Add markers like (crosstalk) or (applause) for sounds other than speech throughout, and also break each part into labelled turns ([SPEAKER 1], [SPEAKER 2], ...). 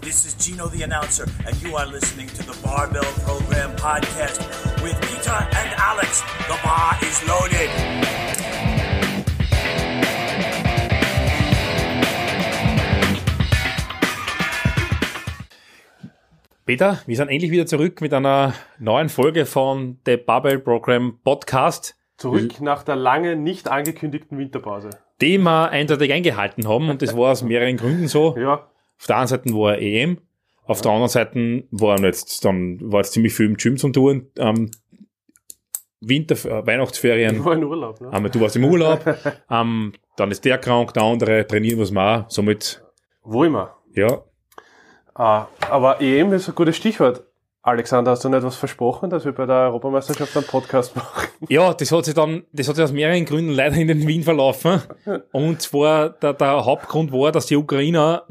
[SPEAKER 1] This is Gino the announcer, and you are listening to the Barbell Program podcast with Peter and Alex. The bar is loaded.
[SPEAKER 2] Peter, wir sind endlich wieder zurück mit einer neuen Folge von The Barbell Program Podcast,
[SPEAKER 3] Zurück nach der lange nicht angekündigten Winterpause.
[SPEAKER 2] den wir eindeutig eingehalten haben und das war aus mehreren Gründen so.
[SPEAKER 3] Ja,
[SPEAKER 2] Auf der einen Seite war EM, auf der anderen Seite waren jetzt dann war jetzt ziemlich viel im Gym zum tun. Ähm, Winter, äh, Weihnachtsferien,
[SPEAKER 3] ich war in Urlaub. Ne?
[SPEAKER 2] ähm, du warst im Urlaub, (laughs) ähm, dann ist der krank, der andere trainieren was wir auch. Somit,
[SPEAKER 3] Wo immer.
[SPEAKER 2] ja,
[SPEAKER 3] Ah, aber EM ist ein gutes Stichwort. Alexander, hast du nicht was versprochen, dass wir bei der Europameisterschaft einen Podcast machen? (laughs)
[SPEAKER 2] Ja, das hat sich dann, das hat sich aus mehreren Gründen leider in den Wien verlaufen. (laughs) Und zwar der, der Hauptgrund war, dass die Ukrainer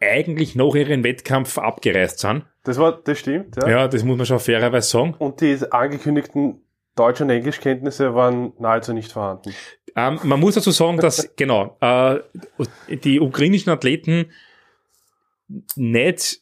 [SPEAKER 2] eigentlich nach ihrem Wettkampf abgereist sind.
[SPEAKER 3] Das war, das stimmt, ja.
[SPEAKER 2] Ja, das muss man schon fairerweise sagen.
[SPEAKER 3] Und die angekündigten Deutsch- und Englischkenntnisse waren nahezu nicht vorhanden.
[SPEAKER 2] Ähm, man muss dazu sagen, dass, (laughs) genau, äh, die ukrainischen Athleten nicht,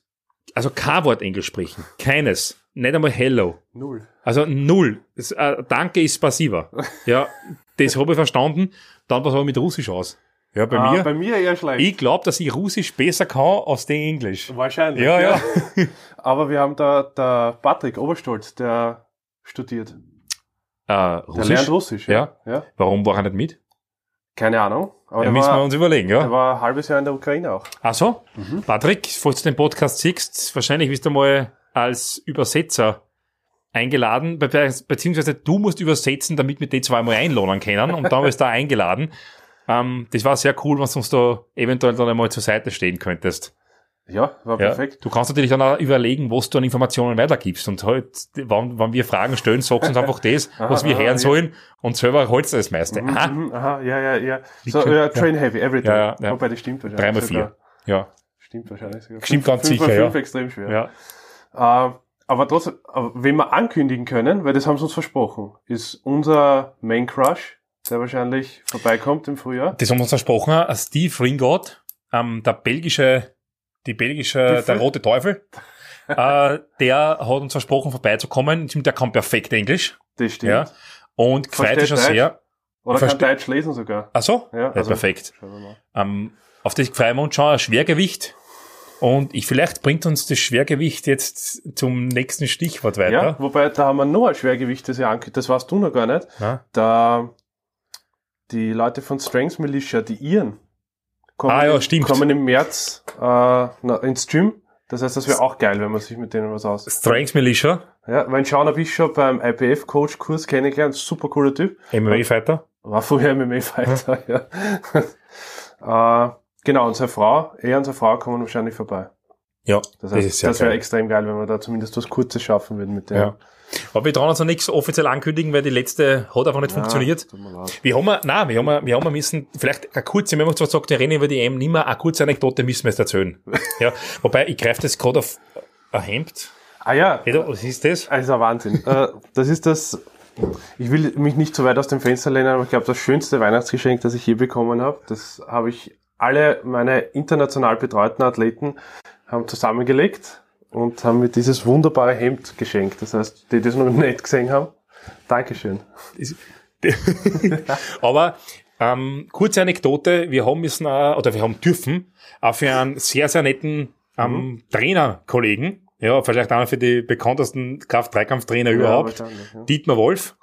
[SPEAKER 2] also kein Wort Englisch sprechen. Keines. Nicht einmal Hello.
[SPEAKER 3] Null.
[SPEAKER 2] Also null. Das, äh, Danke ist passiver. (laughs) Ja, das habe ich verstanden. Dann was aber mit Russisch aus. Ja, bei
[SPEAKER 3] ah,
[SPEAKER 2] mir.
[SPEAKER 3] Bei mir eher schlecht.
[SPEAKER 2] Ich glaube, dass ich Russisch besser kann als den Englisch.
[SPEAKER 3] Wahrscheinlich.
[SPEAKER 2] Ja, ja. (laughs)
[SPEAKER 3] Aber wir haben da der Patrick Oberstolz, der studiert.
[SPEAKER 2] Äh,
[SPEAKER 3] Der
[SPEAKER 2] Russisch?
[SPEAKER 3] lernt Russisch.
[SPEAKER 2] Ja.
[SPEAKER 3] ja.
[SPEAKER 2] Warum war er nicht mit?
[SPEAKER 3] Keine Ahnung. Aber
[SPEAKER 2] Ja,
[SPEAKER 3] der,
[SPEAKER 2] müssen wir
[SPEAKER 3] war,
[SPEAKER 2] uns überlegen,
[SPEAKER 3] der
[SPEAKER 2] ja.
[SPEAKER 3] war ein halbes Jahr in der Ukraine auch.
[SPEAKER 2] Ach so.
[SPEAKER 3] Mhm.
[SPEAKER 2] Patrick, falls du den Podcast siehst, wahrscheinlich bist du mal als Übersetzer eingeladen, be be beziehungsweise du musst übersetzen, damit wir die zweimal einladen können und dann bist du da eingeladen. Ähm, das war sehr cool, was du uns da eventuell dann einmal zur Seite stehen könntest.
[SPEAKER 3] Ja, war
[SPEAKER 2] Ja.
[SPEAKER 3] perfekt.
[SPEAKER 2] Du kannst natürlich dann auch überlegen, was du an Informationen weitergibst. Und halt, wenn, wenn wir Fragen stellen, sagst du uns (laughs) einfach das, was wir
[SPEAKER 3] aha,
[SPEAKER 2] hören
[SPEAKER 3] ja.
[SPEAKER 2] sollen und selber holst du das meiste. Aha,
[SPEAKER 3] Mhm, aha, ja, ja, ja. So, ja, Train Heavy, everything.
[SPEAKER 2] Ja, ja, ja.
[SPEAKER 3] Wobei, das stimmt wahrscheinlich.
[SPEAKER 2] dreimal vier. Ja,
[SPEAKER 3] Stimmt wahrscheinlich sogar.
[SPEAKER 2] Stimmt ganz
[SPEAKER 3] fünf,
[SPEAKER 2] sicher,
[SPEAKER 3] fünf
[SPEAKER 2] ja.
[SPEAKER 3] extrem schwer.
[SPEAKER 2] ja.
[SPEAKER 3] Äh, aber trotzdem, aber wenn wir ankündigen können, weil das haben sie uns versprochen, ist unser Main Crush, der wahrscheinlich vorbeikommt im Frühjahr.
[SPEAKER 2] Das haben wir uns versprochen. Steve Ringott, ähm, der belgische, die belgische, der rote Teufel, (laughs) äh, der hat uns versprochen, vorbeizukommen. Der kann perfekt Englisch.
[SPEAKER 3] Das stimmt.
[SPEAKER 2] Ja. Und gefreut ist
[SPEAKER 3] Versteht
[SPEAKER 2] schon sehr.
[SPEAKER 3] Oder
[SPEAKER 2] Verste-
[SPEAKER 3] kann Deutsch lesen sogar.
[SPEAKER 2] Ach so?
[SPEAKER 3] Ja,
[SPEAKER 2] Ja,
[SPEAKER 3] also-
[SPEAKER 2] perfekt. Ähm, auf das freuen wir uns schon ein Schwergewicht. Und ich, vielleicht bringt uns das Schwergewicht jetzt zum nächsten Stichwort
[SPEAKER 3] Ja,
[SPEAKER 2] weiter.
[SPEAKER 3] wobei, da haben wir noch ein Schwergewicht, das ja ankündigt, das weißt du noch gar nicht.
[SPEAKER 2] Ja.
[SPEAKER 3] Da, die Leute von Strengths Militia, die Iren, kommen,
[SPEAKER 2] Ah, ja, stimmt.
[SPEAKER 3] kommen im März äh, na, ins Gym. Das heißt, das wäre auch geil, wenn man sich mit denen was aus.
[SPEAKER 2] Strengths Militia,
[SPEAKER 3] Ja, mein Sean habe ich schon beim IPF-Coach-Kurs kennengelernt, super cooler Typ.
[SPEAKER 2] MMA-Fighter.
[SPEAKER 3] War vorher MMA-Fighter, ja. (laughs) äh, genau, und seine Frau, er und seine Frau kommen wahrscheinlich vorbei.
[SPEAKER 2] Ja,
[SPEAKER 3] Das
[SPEAKER 2] das,
[SPEAKER 3] heißt,
[SPEAKER 2] sehr
[SPEAKER 3] das wäre extrem geil, wenn wir da zumindest was Kurzes schaffen würden mit dem.
[SPEAKER 2] Ja. Aber wir trauen uns noch nichts offiziell ankündigen, weil die letzte hat einfach nicht funktioniert.
[SPEAKER 3] Mir leid.
[SPEAKER 2] Wir haben, wir- nein, wir haben, wir haben müssen, vielleicht eine kurze, wenn man zwar sagt, wir reden über die EM nicht mehr, eine kurze Anekdote müssen wir jetzt erzählen. (laughs) ja, wobei, ich greife das gerade auf ein Hemd.
[SPEAKER 3] Ah ja,
[SPEAKER 2] was ist das?
[SPEAKER 3] also ein Wahnsinn. äh, das ist das, ich will mich nicht zu weit aus dem Fenster lehnen, aber ich glaube, das schönste Weihnachtsgeschenk, das ich je bekommen habe, das habe ich alle meine international betreuten Athleten haben zusammengelegt und haben mir dieses wunderbare Hemd geschenkt. Das heißt, die das noch nicht gesehen haben, Dankeschön. (laughs)
[SPEAKER 2] Aber ähm, kurze Anekdote, wir haben müssen auch, oder wir haben dürfen auch für einen sehr, sehr netten ähm, Trainerkollegen, ja, vielleicht einmal für die bekanntesten Kraft-Dreikampftrainer überhaupt,
[SPEAKER 3] wahrscheinlich, ja.
[SPEAKER 2] Dietmar Wolf,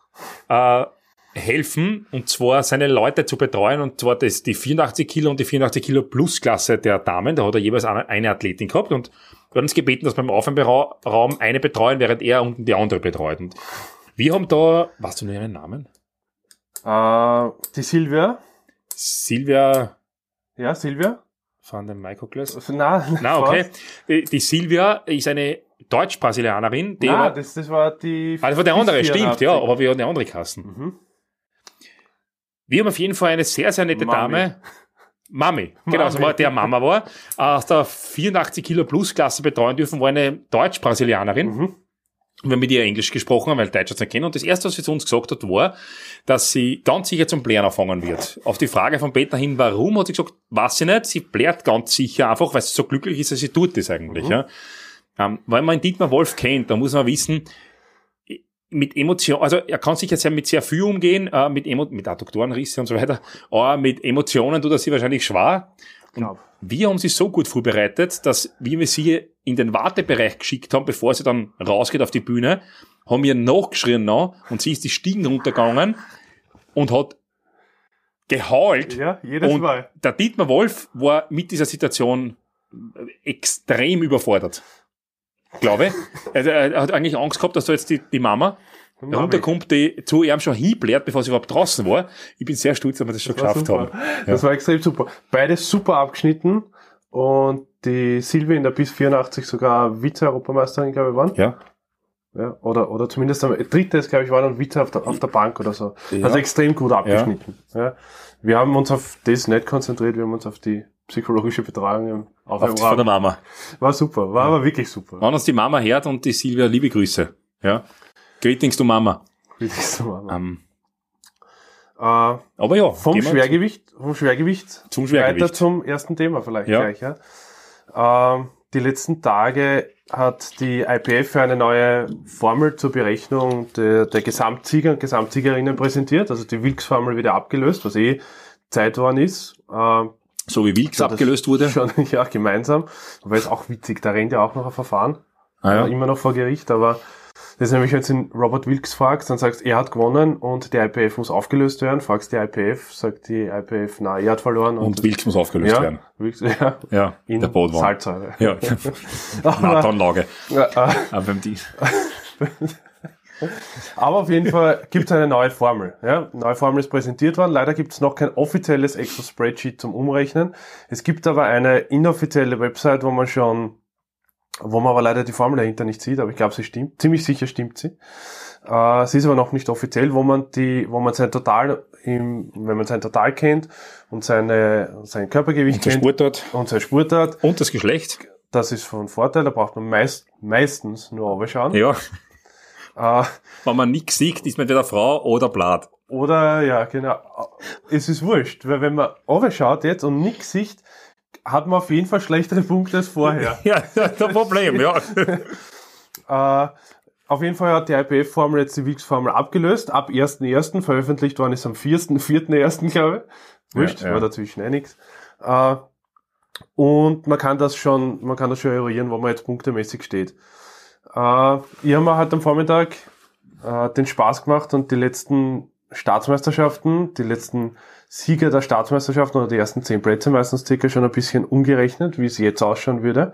[SPEAKER 2] äh, helfen, und zwar seine Leute zu betreuen, und zwar das, die 84 Kilo und die 84 Kilo Plus-Klasse der Damen, da hat er jeweils eine, eine Athletin gehabt, und wir haben uns gebeten, dass wir im Aufwärmraum eine betreuen, während er unten die andere betreut. Und wir haben da, weißt du noch ihren Namen?
[SPEAKER 3] Äh, die Silvia,
[SPEAKER 2] Silvia
[SPEAKER 3] ja, Silvia?
[SPEAKER 2] van den Michaelglas.
[SPEAKER 3] Na, (laughs)
[SPEAKER 2] Na, okay. Die, die Silvia ist eine Deutsch-Brasilianerin, die
[SPEAKER 3] Na, das, das war die.
[SPEAKER 2] ah, das war der andere, stimmt,
[SPEAKER 3] 84.
[SPEAKER 2] ja, aber wir haben eine andere Kassen.
[SPEAKER 3] Mhm.
[SPEAKER 2] Wir haben auf jeden Fall eine sehr, sehr nette
[SPEAKER 3] Mami.
[SPEAKER 2] Dame. (laughs) Mami, genau, so
[SPEAKER 3] Mami.
[SPEAKER 2] war der Mama war, aus der 84 Kilo Plus Klasse betreuen dürfen, war eine Deutsch-Brasilianerin.
[SPEAKER 3] Mhm.
[SPEAKER 2] wir haben mit ihr Englisch gesprochen haben, weil Deutsch hat sie nicht kennen. Und das erste, was sie zu uns gesagt hat, war, dass sie ganz sicher zum Blären anfangen wird. Auf die Frage von Peter hin, warum, hat sie gesagt, weiß sie nicht, sie blärt ganz sicher einfach, weil sie so glücklich ist, dass sie tut das eigentlich, mhm. ja. Ähm, weil man Dietmar Wolf kennt, da muss man wissen, mit Emotionen, also er kann sich jetzt ja mit sehr viel umgehen, äh, mit, Emo mit Adduktorenrisse und so weiter, aber mit Emotionen tut er sie wahrscheinlich schwer. Und wir haben sie so gut vorbereitet, dass wie wir sie in den Wartebereich geschickt haben, bevor sie dann rausgeht auf die Bühne, haben wir nachgeschrien noch und sie ist die Stiegen runtergegangen und hat geheult.
[SPEAKER 3] Ja, jedes und Mal.
[SPEAKER 2] Der Dietmar Wolf war mit dieser Situation extrem überfordert. Glaube ich. Also er hat eigentlich Angst gehabt, dass da jetzt die, die Mama runterkommt, die zu ihm schon hinblärt, bevor sie überhaupt draußen war. Ich bin sehr stolz, dass wir das schon das geschafft haben.
[SPEAKER 3] Ja. Das war extrem super. Beide super abgeschnitten und die Silvia in der bis 84 sogar Vize-Europameisterin, glaube ich, waren.
[SPEAKER 2] Ja.
[SPEAKER 3] Ja, oder, oder zumindest am drittes, glaube ich, war dann Vize auf der, auf der Bank oder so. Ja. Also extrem gut abgeschnitten. Ja. ja. Wir haben uns auf das nicht konzentriert, wir haben uns auf die psychologische Betreuung
[SPEAKER 2] auf, auf von der Mama.
[SPEAKER 3] War super, war ja. aber wirklich super.
[SPEAKER 2] Wenn uns die Mama hört und die Silvia, liebe Grüße. Ja. Greetings to Mama.
[SPEAKER 3] Greetings to Mama.
[SPEAKER 2] Ähm, äh, aber ja.
[SPEAKER 3] Vom Schwergewicht, vom Schwergewicht,
[SPEAKER 2] zum Schwergewicht.
[SPEAKER 3] Weiter zum ersten Thema vielleicht ja. gleich, ja. Ähm, die letzten Tage hat die IPF für eine neue Formel zur Berechnung der, der Gesamtsieger und Gesamtsiegerinnen präsentiert. Also die Wilks-Formel wieder abgelöst, was eh Zeit worden ist.
[SPEAKER 2] Äh, so wie Wilks abgelöst wurde?
[SPEAKER 3] Schon, (laughs) ja, gemeinsam. Wobei es auch witzig, da rennt ja auch noch ein Verfahren.
[SPEAKER 2] Ah, ja.
[SPEAKER 3] Äh, immer noch vor Gericht, aber das ist nämlich, wenn du den Robert Wilkes fragst, dann sagst er hat gewonnen und die IPF muss aufgelöst werden. Fragst die IPF, sagt die IPF, na, er hat verloren.
[SPEAKER 2] Und, und Wilkes muss aufgelöst
[SPEAKER 3] ja,
[SPEAKER 2] werden.
[SPEAKER 3] Wilkes, (laughs) ja,
[SPEAKER 2] ja
[SPEAKER 3] in der Bodenwand. Salzsäure.
[SPEAKER 2] Ja, (laughs) Nathanlage. Ja, äh,
[SPEAKER 3] Aber auf jeden Fall gibt es eine neue Formel. Ja, neue Formel ist präsentiert worden. Leider gibt es noch kein offizielles Excel-Spreadsheet zum Umrechnen. Es gibt aber eine inoffizielle Website, wo man schon wo man aber leider die Formel dahinter nicht sieht, aber ich glaube, sie stimmt. Ziemlich sicher stimmt sie. Äh, sie ist aber noch nicht offiziell, wo man die, wo man sein Total, im, wenn man sein Total kennt und seine, sein Körpergewicht
[SPEAKER 2] und
[SPEAKER 3] kennt
[SPEAKER 2] Sportart.
[SPEAKER 3] und sein Sportart
[SPEAKER 2] und das Geschlecht.
[SPEAKER 3] Das ist von Vorteil. Da braucht man meist, meistens nur schauen.
[SPEAKER 2] Ja. Äh, wenn man nichts sieht, ist man entweder Frau oder Blatt.
[SPEAKER 3] Oder, ja, genau. Es ist wurscht, weil wenn man schaut jetzt und nichts sieht, hat man auf jeden Fall schlechtere Punkte als vorher. (laughs)
[SPEAKER 2] ja, das Problem, ja.
[SPEAKER 3] äh, (laughs) auf jeden Fall hat die IPF-Formel jetzt die WIX-Formel abgelöst. Ab 1.1. veröffentlicht worden ist am 4.1. glaube ich. Wurscht, ja, ja. war dazwischen eh nix. Äh, und man kann das schon, man kann das schon eruieren, wo man jetzt punktemäßig steht. Äh, ich habe mir halt am Vormittag äh, den Spaß gemacht und die letzten Staatsmeisterschaften, die letzten Sieger der Staatsmeisterschaften oder die ersten zehn Plätze meistens circa schon ein bisschen umgerechnet, wie es jetzt ausschauen würde.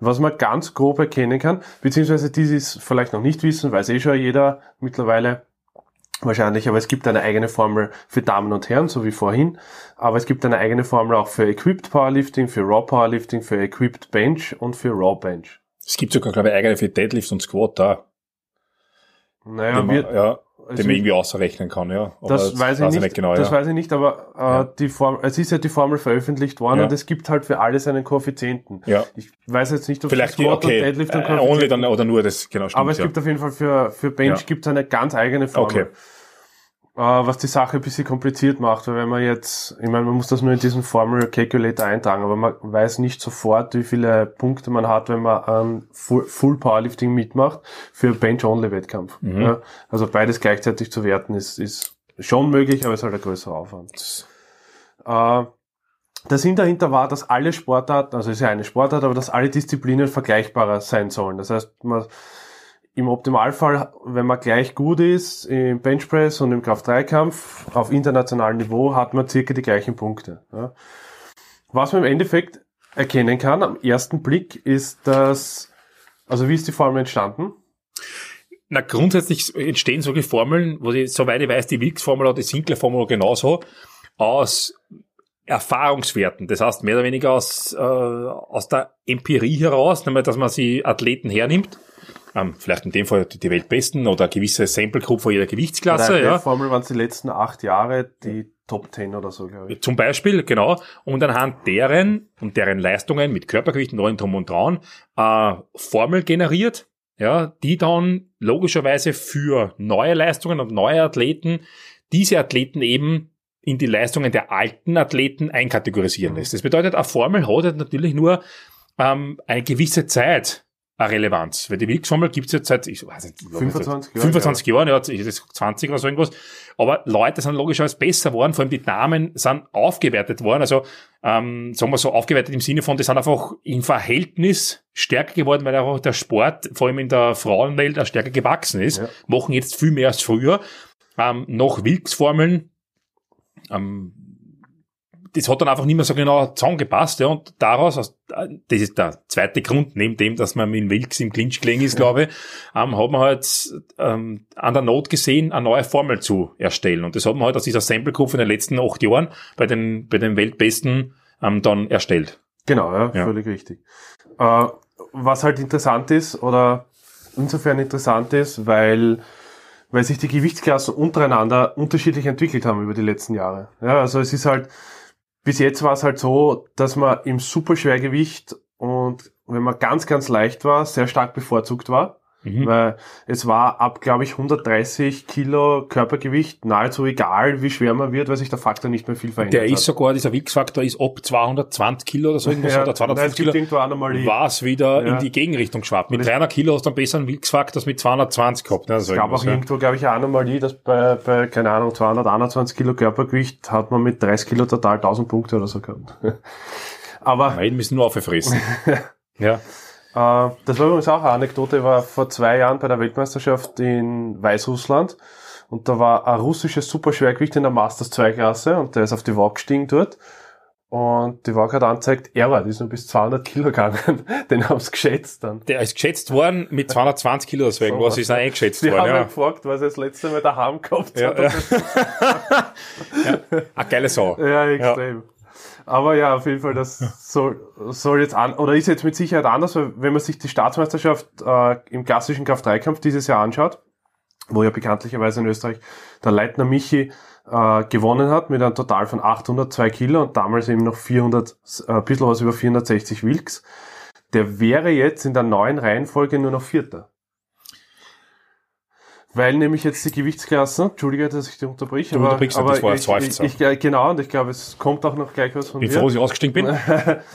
[SPEAKER 3] Was man ganz grob erkennen kann, beziehungsweise die, die es vielleicht noch nicht wissen, weiß eh schon jeder mittlerweile wahrscheinlich, aber es gibt eine eigene Formel für Damen und Herren, so wie vorhin. Aber es gibt eine eigene Formel auch für Equipped Powerlifting, für Raw Powerlifting, für Equipped Bench und für Raw Bench.
[SPEAKER 2] Es gibt sogar, glaube ich, eigene für Deadlift und Squat da.
[SPEAKER 3] Naja, wir,
[SPEAKER 2] ja, also den man irgendwie ausrechnen kann, ja.
[SPEAKER 3] Aber das, weiß ich nicht, nicht genau, das
[SPEAKER 2] ja.
[SPEAKER 3] weiß ich nicht, aber äh, ja. die Form, es ist ja die Formel veröffentlicht worden ja. und es gibt halt für alles einen Koeffizienten.
[SPEAKER 2] Ja.
[SPEAKER 3] Ich weiß jetzt nicht, ob
[SPEAKER 2] Vielleicht Squat okay. und Deadlift einen Koeffizienten. Only dann, oder nur das, genau,
[SPEAKER 3] stimmt, Aber es gibt auf jeden Fall für, für Bench gibt es eine ganz eigene Formel. Okay äh, was die Sache ein bisschen kompliziert macht, weil wenn man jetzt, ich meine, man muss das nur in diesen Formel Calculator eintragen, aber man weiß nicht sofort, wie viele Punkte man hat, wenn man an Full, Powerlifting mitmacht für Bench-Only-Wettkampf. Mhm. Ja, also beides gleichzeitig zu werten ist, ist schon möglich, aber es ist halt ein größerer Aufwand. Äh, der Sinn dahinter war, dass alle Sportarten, also ist ja eine Sportart, aber dass alle Disziplinen vergleichbarer sein sollen. Das heißt, man im Optimalfall, wenn man gleich gut ist im Benchpress und im Kraft-3-Kampf auf internationalem Niveau, hat man circa die gleichen Punkte. Ja. Was man im Endeffekt erkennen kann am ersten Blick ist, dass, also wie ist die Formel entstanden?
[SPEAKER 2] Na, grundsätzlich entstehen solche Formeln, wo die, soweit ich weiß, die Wilks-Formel oder die Sinclair-Formel genauso, aus Erfahrungswerten. Das heißt, mehr oder weniger aus, äh, aus der Empirie heraus, nämlich, dass man sie Athleten hernimmt ähm, vielleicht in dem Fall die Weltbesten oder eine gewisse Sample Group von jeder Gewichtsklasse. Bei der
[SPEAKER 3] ja. Formel waren es die letzten acht Jahre die Top 10 oder so, glaube ich.
[SPEAKER 2] Zum Beispiel, genau. Und anhand deren und deren Leistungen mit Körpergewicht, neuen Drum und Dran, äh, Formel generiert, ja, die dann logischerweise für neue Leistungen und neue Athleten diese Athleten eben in die Leistungen der alten Athleten einkategorisieren lässt. Das bedeutet, eine Formel hat natürlich nur ähm, eine gewisse Zeit eine Relevanz. Weil die Wilks-Formel gibt's jetzt seit, ich weiß nicht,
[SPEAKER 3] 25
[SPEAKER 2] Jahren, 25 Jahren, ja, das 20 oder so irgendwas. Aber Leute sind logischerweise besser geworden, vor allem die Damen sind aufgewertet worden. Also, ähm, sagen wir so, aufgewertet im Sinne von, die sind einfach im Verhältnis stärker geworden, weil einfach der Sport, vor allem in der Frauenwelt, auch stärker gewachsen ist. Ja. Machen jetzt viel mehr als früher. Ähm, noch Wilks-Formeln, ähm, das hat dann einfach nicht mehr so genau zusammengepasst, ja, und daraus, das ist der zweite Grund, neben dem, dass man mit Wilks im Clinch gelegen ist, glaube ich, ähm, hat man halt ähm, an der Not gesehen, eine neue Formel zu erstellen. Und das hat man halt aus dieser Sample Group in den letzten acht Jahren bei den, bei den Weltbesten ähm, dann erstellt.
[SPEAKER 3] Genau, ja, ja. völlig richtig. Äh, was halt interessant ist, oder insofern interessant ist, weil weil sich die Gewichtsklassen untereinander unterschiedlich entwickelt haben über die letzten Jahre. Ja, also es ist halt, bis jetzt war es halt so, dass man im Superschwergewicht und wenn man ganz, ganz leicht war, sehr stark bevorzugt war. Mhm. Weil es war ab, glaube ich, 130 Kilo Körpergewicht nahezu egal, wie schwer man wird, weil sich der Faktor nicht mehr viel verändert
[SPEAKER 2] Der ist hat. sogar, dieser Wix-Faktor ist ab 220 Kilo oder so irgendwas, ja, oder 250 Kilo, war es wieder ja. in die Gegenrichtung geschwappt. Mit 300 Kilo hast du einen besseren Wix-Faktor als mit 220 gehabt.
[SPEAKER 3] Ne? Also es gab auch ja. irgendwo, glaube ich, eine Anomalie, dass bei, bei, keine Ahnung, 221 Kilo Körpergewicht hat man mit 30 Kilo total 1000 Punkte oder so gehabt. (laughs)
[SPEAKER 2] Aber... Nein, müssen nur aufgefressen. (laughs) ja.
[SPEAKER 3] Äh, das war übrigens auch eine Anekdote, ich war vor zwei Jahren bei der Weltmeisterschaft in Weißrussland und da war ein russisches Superschwergewicht in der Masters 2 Klasse und der ist auf die Waage gestiegen dort und die Waage hat angezeigt, er war, die ist nur bis 200 Kilo gegangen. (laughs) Den haben sie geschätzt dann.
[SPEAKER 2] Der ist geschätzt worden mit 220 Kilo, deswegen so, was ist er eingeschätzt
[SPEAKER 3] die
[SPEAKER 2] worden.
[SPEAKER 3] Die haben ja. gefragt, was er das letzte Mal daheim gehabt
[SPEAKER 2] ja,
[SPEAKER 3] hat. (laughs)
[SPEAKER 2] Ja. ja. Eine geile Sau.
[SPEAKER 3] Ja, extrem. Ja. Aber ja, auf jeden Fall, das soll, soll jetzt an, oder ist jetzt mit Sicherheit anders, weil wenn man sich die Staatsmeisterschaft äh, im klassischen Kraft-3-Kampf dieses Jahr anschaut, wo ja bekanntlicherweise in Österreich der Leitner Michi äh, gewonnen hat mit einem Total von 802 Kilo und damals eben noch 400, äh, ein bisschen was über 460 Wilks. Der wäre jetzt in der neuen Reihenfolge nur noch Vierter. Weil nämlich jetzt die Gewichtsklassen, Entschuldige, dass ich dich unterbreche,
[SPEAKER 2] aber, aber das war
[SPEAKER 3] ich, ich, ich, genau, und ich glaube, es kommt auch noch gleich was von
[SPEAKER 2] Bevor dir. Bevor ich ausgestiegen bin.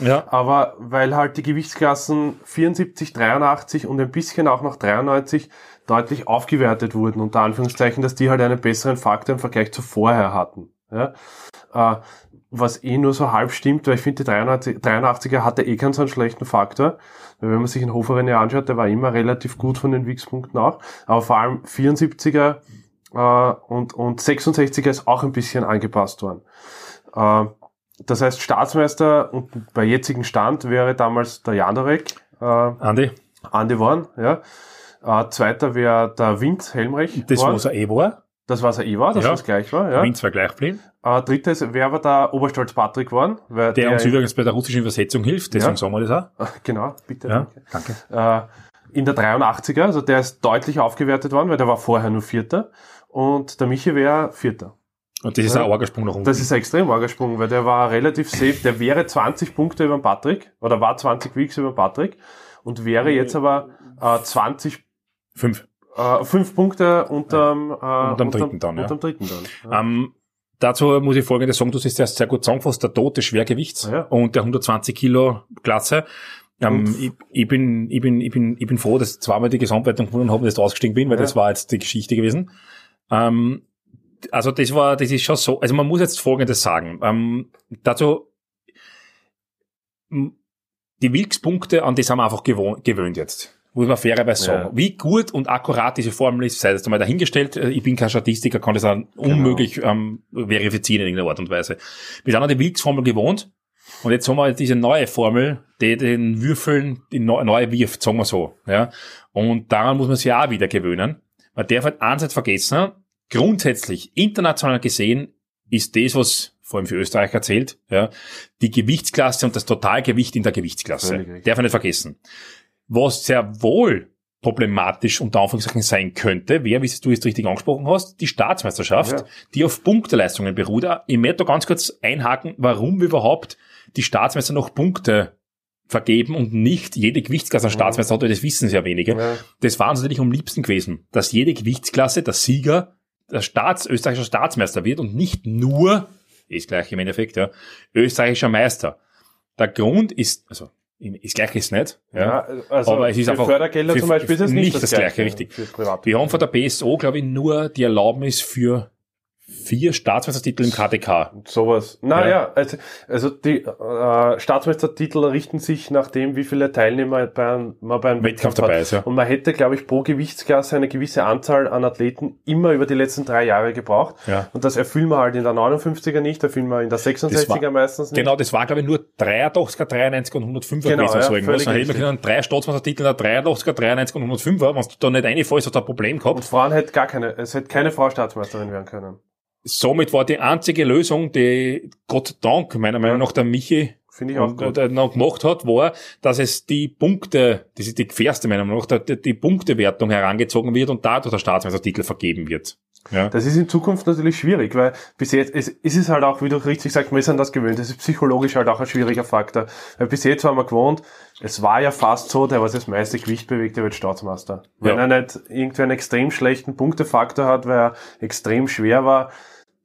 [SPEAKER 2] (laughs)
[SPEAKER 3] ja. Aber weil halt die Gewichtsklassen 74, 83 und ein bisschen auch noch 93 deutlich aufgewertet wurden, unter Anführungszeichen, dass die halt einen besseren Faktor im Vergleich zu vorher hatten. Ja? Äh, was eh nur so halb stimmt, weil ich finde, die 83er hatte eh keinen so einen schlechten Faktor. Weil wenn man sich den Hoferin ja anschaut, der war immer relativ gut von den Wix-Punkten auch. Aber vor allem 74er äh, und, und 66er ist auch ein bisschen angepasst worden. Äh, das heißt, Staatsmeister und bei jetzigem Stand wäre damals der Jandorek.
[SPEAKER 2] Äh, Andi.
[SPEAKER 3] Andi Warn, ja. Äh, zweiter wäre der Wind Helmreich.
[SPEAKER 2] Das, was er eh war.
[SPEAKER 3] Das, was er eh war, das, ja. was gleich war. Ja.
[SPEAKER 2] Wind war gleich geblieben.
[SPEAKER 3] Äh, drittes wäre aber der Oberstolz Patrick geworden.
[SPEAKER 2] Der, der uns übrigens bei der russischen Übersetzung hilft, deswegen ja. sagen wir das auch. (laughs)
[SPEAKER 3] Genau, bitte.
[SPEAKER 2] Ja, danke. danke.
[SPEAKER 3] Äh, in der 83er, also der ist deutlich aufgewertet worden, weil der war vorher nur Vierter. Und der Michi wäre Vierter.
[SPEAKER 2] Und das ist ein Orgersprung nach unten.
[SPEAKER 3] Das ist ein extrem Orgersprung, weil der war relativ safe. Der wäre 20 Punkte über Patrick, oder war 20 Weeks über Patrick, und wäre jetzt aber äh, 20...
[SPEAKER 2] Fünf.
[SPEAKER 3] Äh, fünf Punkte unterm,
[SPEAKER 2] äh, unterm dritten dann,
[SPEAKER 3] ja. Unterm dritten dann. Ja.
[SPEAKER 2] Ähm, dazu muss ich folgendes sagen, du siehst erst sehr gut zusammengefasst, der Tod des Schwergewichts
[SPEAKER 3] ja.
[SPEAKER 2] und der 120 Kilo Klasse. Ähm, ich, ich, bin, ich, bin, ich, bin, ich bin froh, dass ich zweimal die Gesamtwertung gewonnen habe und jetzt ausgestiegen bin, weil ja. das war jetzt die Geschichte gewesen. Ähm, also das war, das ist schon so, also man muss jetzt Folgendes sagen. Ähm, dazu, die Wilkspunkte, an die sind wir einfach gewöhnt jetzt muss man fairerweise sagen. Ja. Wie gut und akkurat diese Formel ist, sei das einmal dahingestellt. Äh, ich bin kein Statistiker, kann das auch genau. unmöglich genau. ähm, verifizieren in irgendeiner Art und Weise. Wir sind an die Wilks-Formel gewohnt und jetzt haben wir diese neue Formel, die den Würfeln, die neue wirft, sagen wir so. Ja? Und daran muss man sich auch wieder gewöhnen. Man darf halt eins nicht vergessen, grundsätzlich, international gesehen, ist das, was vor allem für Österreich erzählt, ja, die Gewichtsklasse und das Totalgewicht in der Gewichtsklasse. Darf man nicht vergessen. Was sehr wohl problematisch unter Anführungszeichen sein könnte, wäre, wie du es richtig angesprochen hast, die Staatsmeisterschaft, ja. die auf Punkteleistungen beruht. Ich möchte da ganz kurz einhaken, warum wir überhaupt die Staatsmeister noch Punkte vergeben und nicht jede Gewichtsklasse an Staatsmeister hat, das wissen sehr wenige.
[SPEAKER 3] Ja.
[SPEAKER 2] Das war uns natürlich am liebsten gewesen, dass jede Gewichtsklasse der Sieger der Staats, österreichischer Staatsmeister wird und nicht nur, ist gleich im Endeffekt, ja, österreichischer Meister. Der Grund ist, also, ist gleich ist nicht, ja.
[SPEAKER 3] Ja, also
[SPEAKER 2] Aber es ist
[SPEAKER 3] für
[SPEAKER 2] einfach
[SPEAKER 3] Fördergelder zum Beispiel ist es
[SPEAKER 2] nicht
[SPEAKER 3] nicht,
[SPEAKER 2] das Gleiche, richtig. Wir haben von der BSO, glaube ich, nur die Erlaubnis für vier Staatsmeistertitel im KDK.
[SPEAKER 3] Sowas. Naja,
[SPEAKER 2] Ja.
[SPEAKER 3] also, also die äh, Staatsmeistertitel richten sich nach dem, wie viele Teilnehmer bei einem, man bei einem
[SPEAKER 2] Wettkampf
[SPEAKER 3] hat.
[SPEAKER 2] dabei ist, ja.
[SPEAKER 3] Und man hätte, glaube ich, pro Gewichtsklasse eine gewisse Anzahl an Athleten immer über die letzten drei Jahre gebraucht.
[SPEAKER 2] Ja.
[SPEAKER 3] Und das erfüllen wir halt in der 59er nicht, erfüllen wir in der 66er meistens nicht.
[SPEAKER 2] Genau, das war, glaube ich, nur 83er, 93er und 105er
[SPEAKER 3] Genau,
[SPEAKER 2] gewesen.
[SPEAKER 3] ja,
[SPEAKER 2] so irgendwas. Dann hätten wir können drei Staatsmeistertitel in der 83er, 93er und 105er. Wenn du da nicht reinfällst, hast du ein Problem
[SPEAKER 3] Und
[SPEAKER 2] gehabt.
[SPEAKER 3] Frauen hätte gar keine, es hätte keine Frau Staatsmeisterin werden können.
[SPEAKER 2] Somit war die einzige Lösung, die Gott Dank, meiner Meinung nach, der Michi
[SPEAKER 3] Finde ich auch
[SPEAKER 2] und,
[SPEAKER 3] gut.
[SPEAKER 2] äh, noch gemacht hat, war, dass es die Punkte, das ist die gefährste meiner Meinung nach, die, die Punktewertung herangezogen wird und dadurch der Staatsmeistertitel vergeben wird. Ja.
[SPEAKER 3] Das ist in Zukunft natürlich schwierig, weil bis jetzt es, es ist halt auch, wie du richtig sagst, wir sind das gewöhnt. Das ist psychologisch halt auch ein schwieriger Faktor. Weil bis jetzt waren wir gewohnt, es war ja fast so, der was das meiste Gewicht bewegt, der wird Staatsmeister. Wenn
[SPEAKER 2] Ja.
[SPEAKER 3] er nicht irgendwie einen extrem schlechten Punktefaktor hat, weil er extrem schwer war,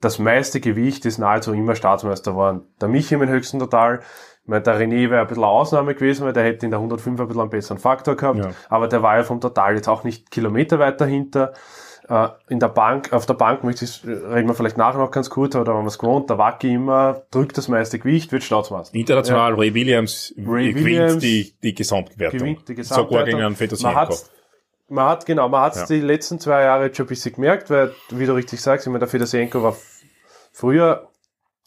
[SPEAKER 3] das meiste Gewicht ist nahezu immer Staatsmeister geworden. Der Michi im höchsten Total, ich meine, der René wäre ein bisschen eine Ausnahme gewesen, weil der hätte in der 105 ein bisschen einen besseren Faktor gehabt.
[SPEAKER 2] Ja.
[SPEAKER 3] Aber der war ja vom Total jetzt auch nicht Kilometer weit dahinter. Äh, in der Bank, auf der Bank möchte ich, reden wir vielleicht nachher noch ganz kurz, aber da haben wir es gewohnt, der Wacki immer drückt das meiste Gewicht, wird Staatsmeister.
[SPEAKER 2] International, Ray Williams
[SPEAKER 3] Ray
[SPEAKER 2] gewinnt
[SPEAKER 3] Williams
[SPEAKER 2] die, die Gesamtwertung.
[SPEAKER 3] gewinnt die
[SPEAKER 2] Sogar
[SPEAKER 3] Gesamtwertung.
[SPEAKER 2] gegen einen
[SPEAKER 3] Man
[SPEAKER 2] Fedosienko.
[SPEAKER 3] hat, man hat, genau, man hat
[SPEAKER 2] Ja.
[SPEAKER 3] die letzten zwei Jahre jetzt schon ein bisschen gemerkt, weil, wie du richtig sagst, ich meine, der Fedosienko war früher,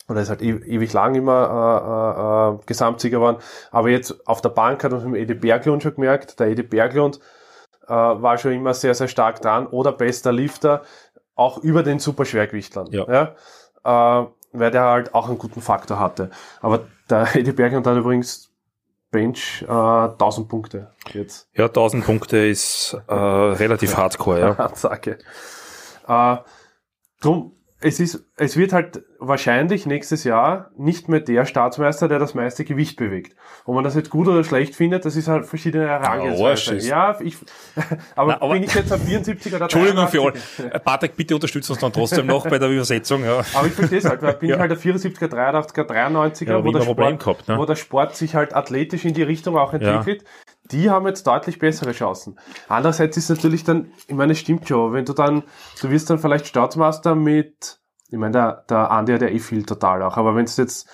[SPEAKER 3] oder ist halt ewig lang immer äh, äh, äh, Gesamtsieger geworden, aber jetzt auf der Bank hat man es mit Edi Berglund schon gemerkt, der Edi Berglund äh, war schon immer sehr, sehr stark dran, oder bester Lifter, auch über den Superschwergewichtlern.
[SPEAKER 2] Ja.
[SPEAKER 3] Ja? Äh, weil der halt auch einen guten Faktor hatte. Aber der (laughs) Edi Berglund hat übrigens Bench äh, 1000 Punkte jetzt.
[SPEAKER 4] Ja, 1000 Punkte ist äh, relativ (laughs) hardcore, ja.
[SPEAKER 3] Ansage. Äh, drum, es ist, es wird halt wahrscheinlich nächstes Jahr nicht mehr der Staatsmeister, der das meiste Gewicht bewegt. Ob man das jetzt gut oder schlecht findet, das ist halt verschiedene
[SPEAKER 2] Arsch
[SPEAKER 3] Herangehensweisen.
[SPEAKER 2] ist-
[SPEAKER 3] Ja, ich, (laughs) aber,
[SPEAKER 2] Na, aber-
[SPEAKER 3] bin ich jetzt ein 74er oder
[SPEAKER 2] Entschuldigung für
[SPEAKER 3] 83er?
[SPEAKER 2] alle. Patrick, bitte unterstützt uns dann trotzdem noch bei der Übersetzung. Ja.
[SPEAKER 3] Aber ich verstehe es halt, weil bin (laughs)
[SPEAKER 2] Ja.
[SPEAKER 3] ich halt der 74er, 83er, 93er,
[SPEAKER 2] Ja,
[SPEAKER 3] wo, der Sport,
[SPEAKER 2] gehabt, ne?
[SPEAKER 3] wo der Sport sich halt athletisch in die Richtung auch entwickelt. Die haben jetzt deutlich bessere Chancen. Andererseits ist natürlich dann, ich meine, es stimmt schon, wenn du dann, du wirst dann vielleicht Staatsmeister mit, ich meine, der, der Andi hat ja eh viel total auch, aber wenn es jetzt,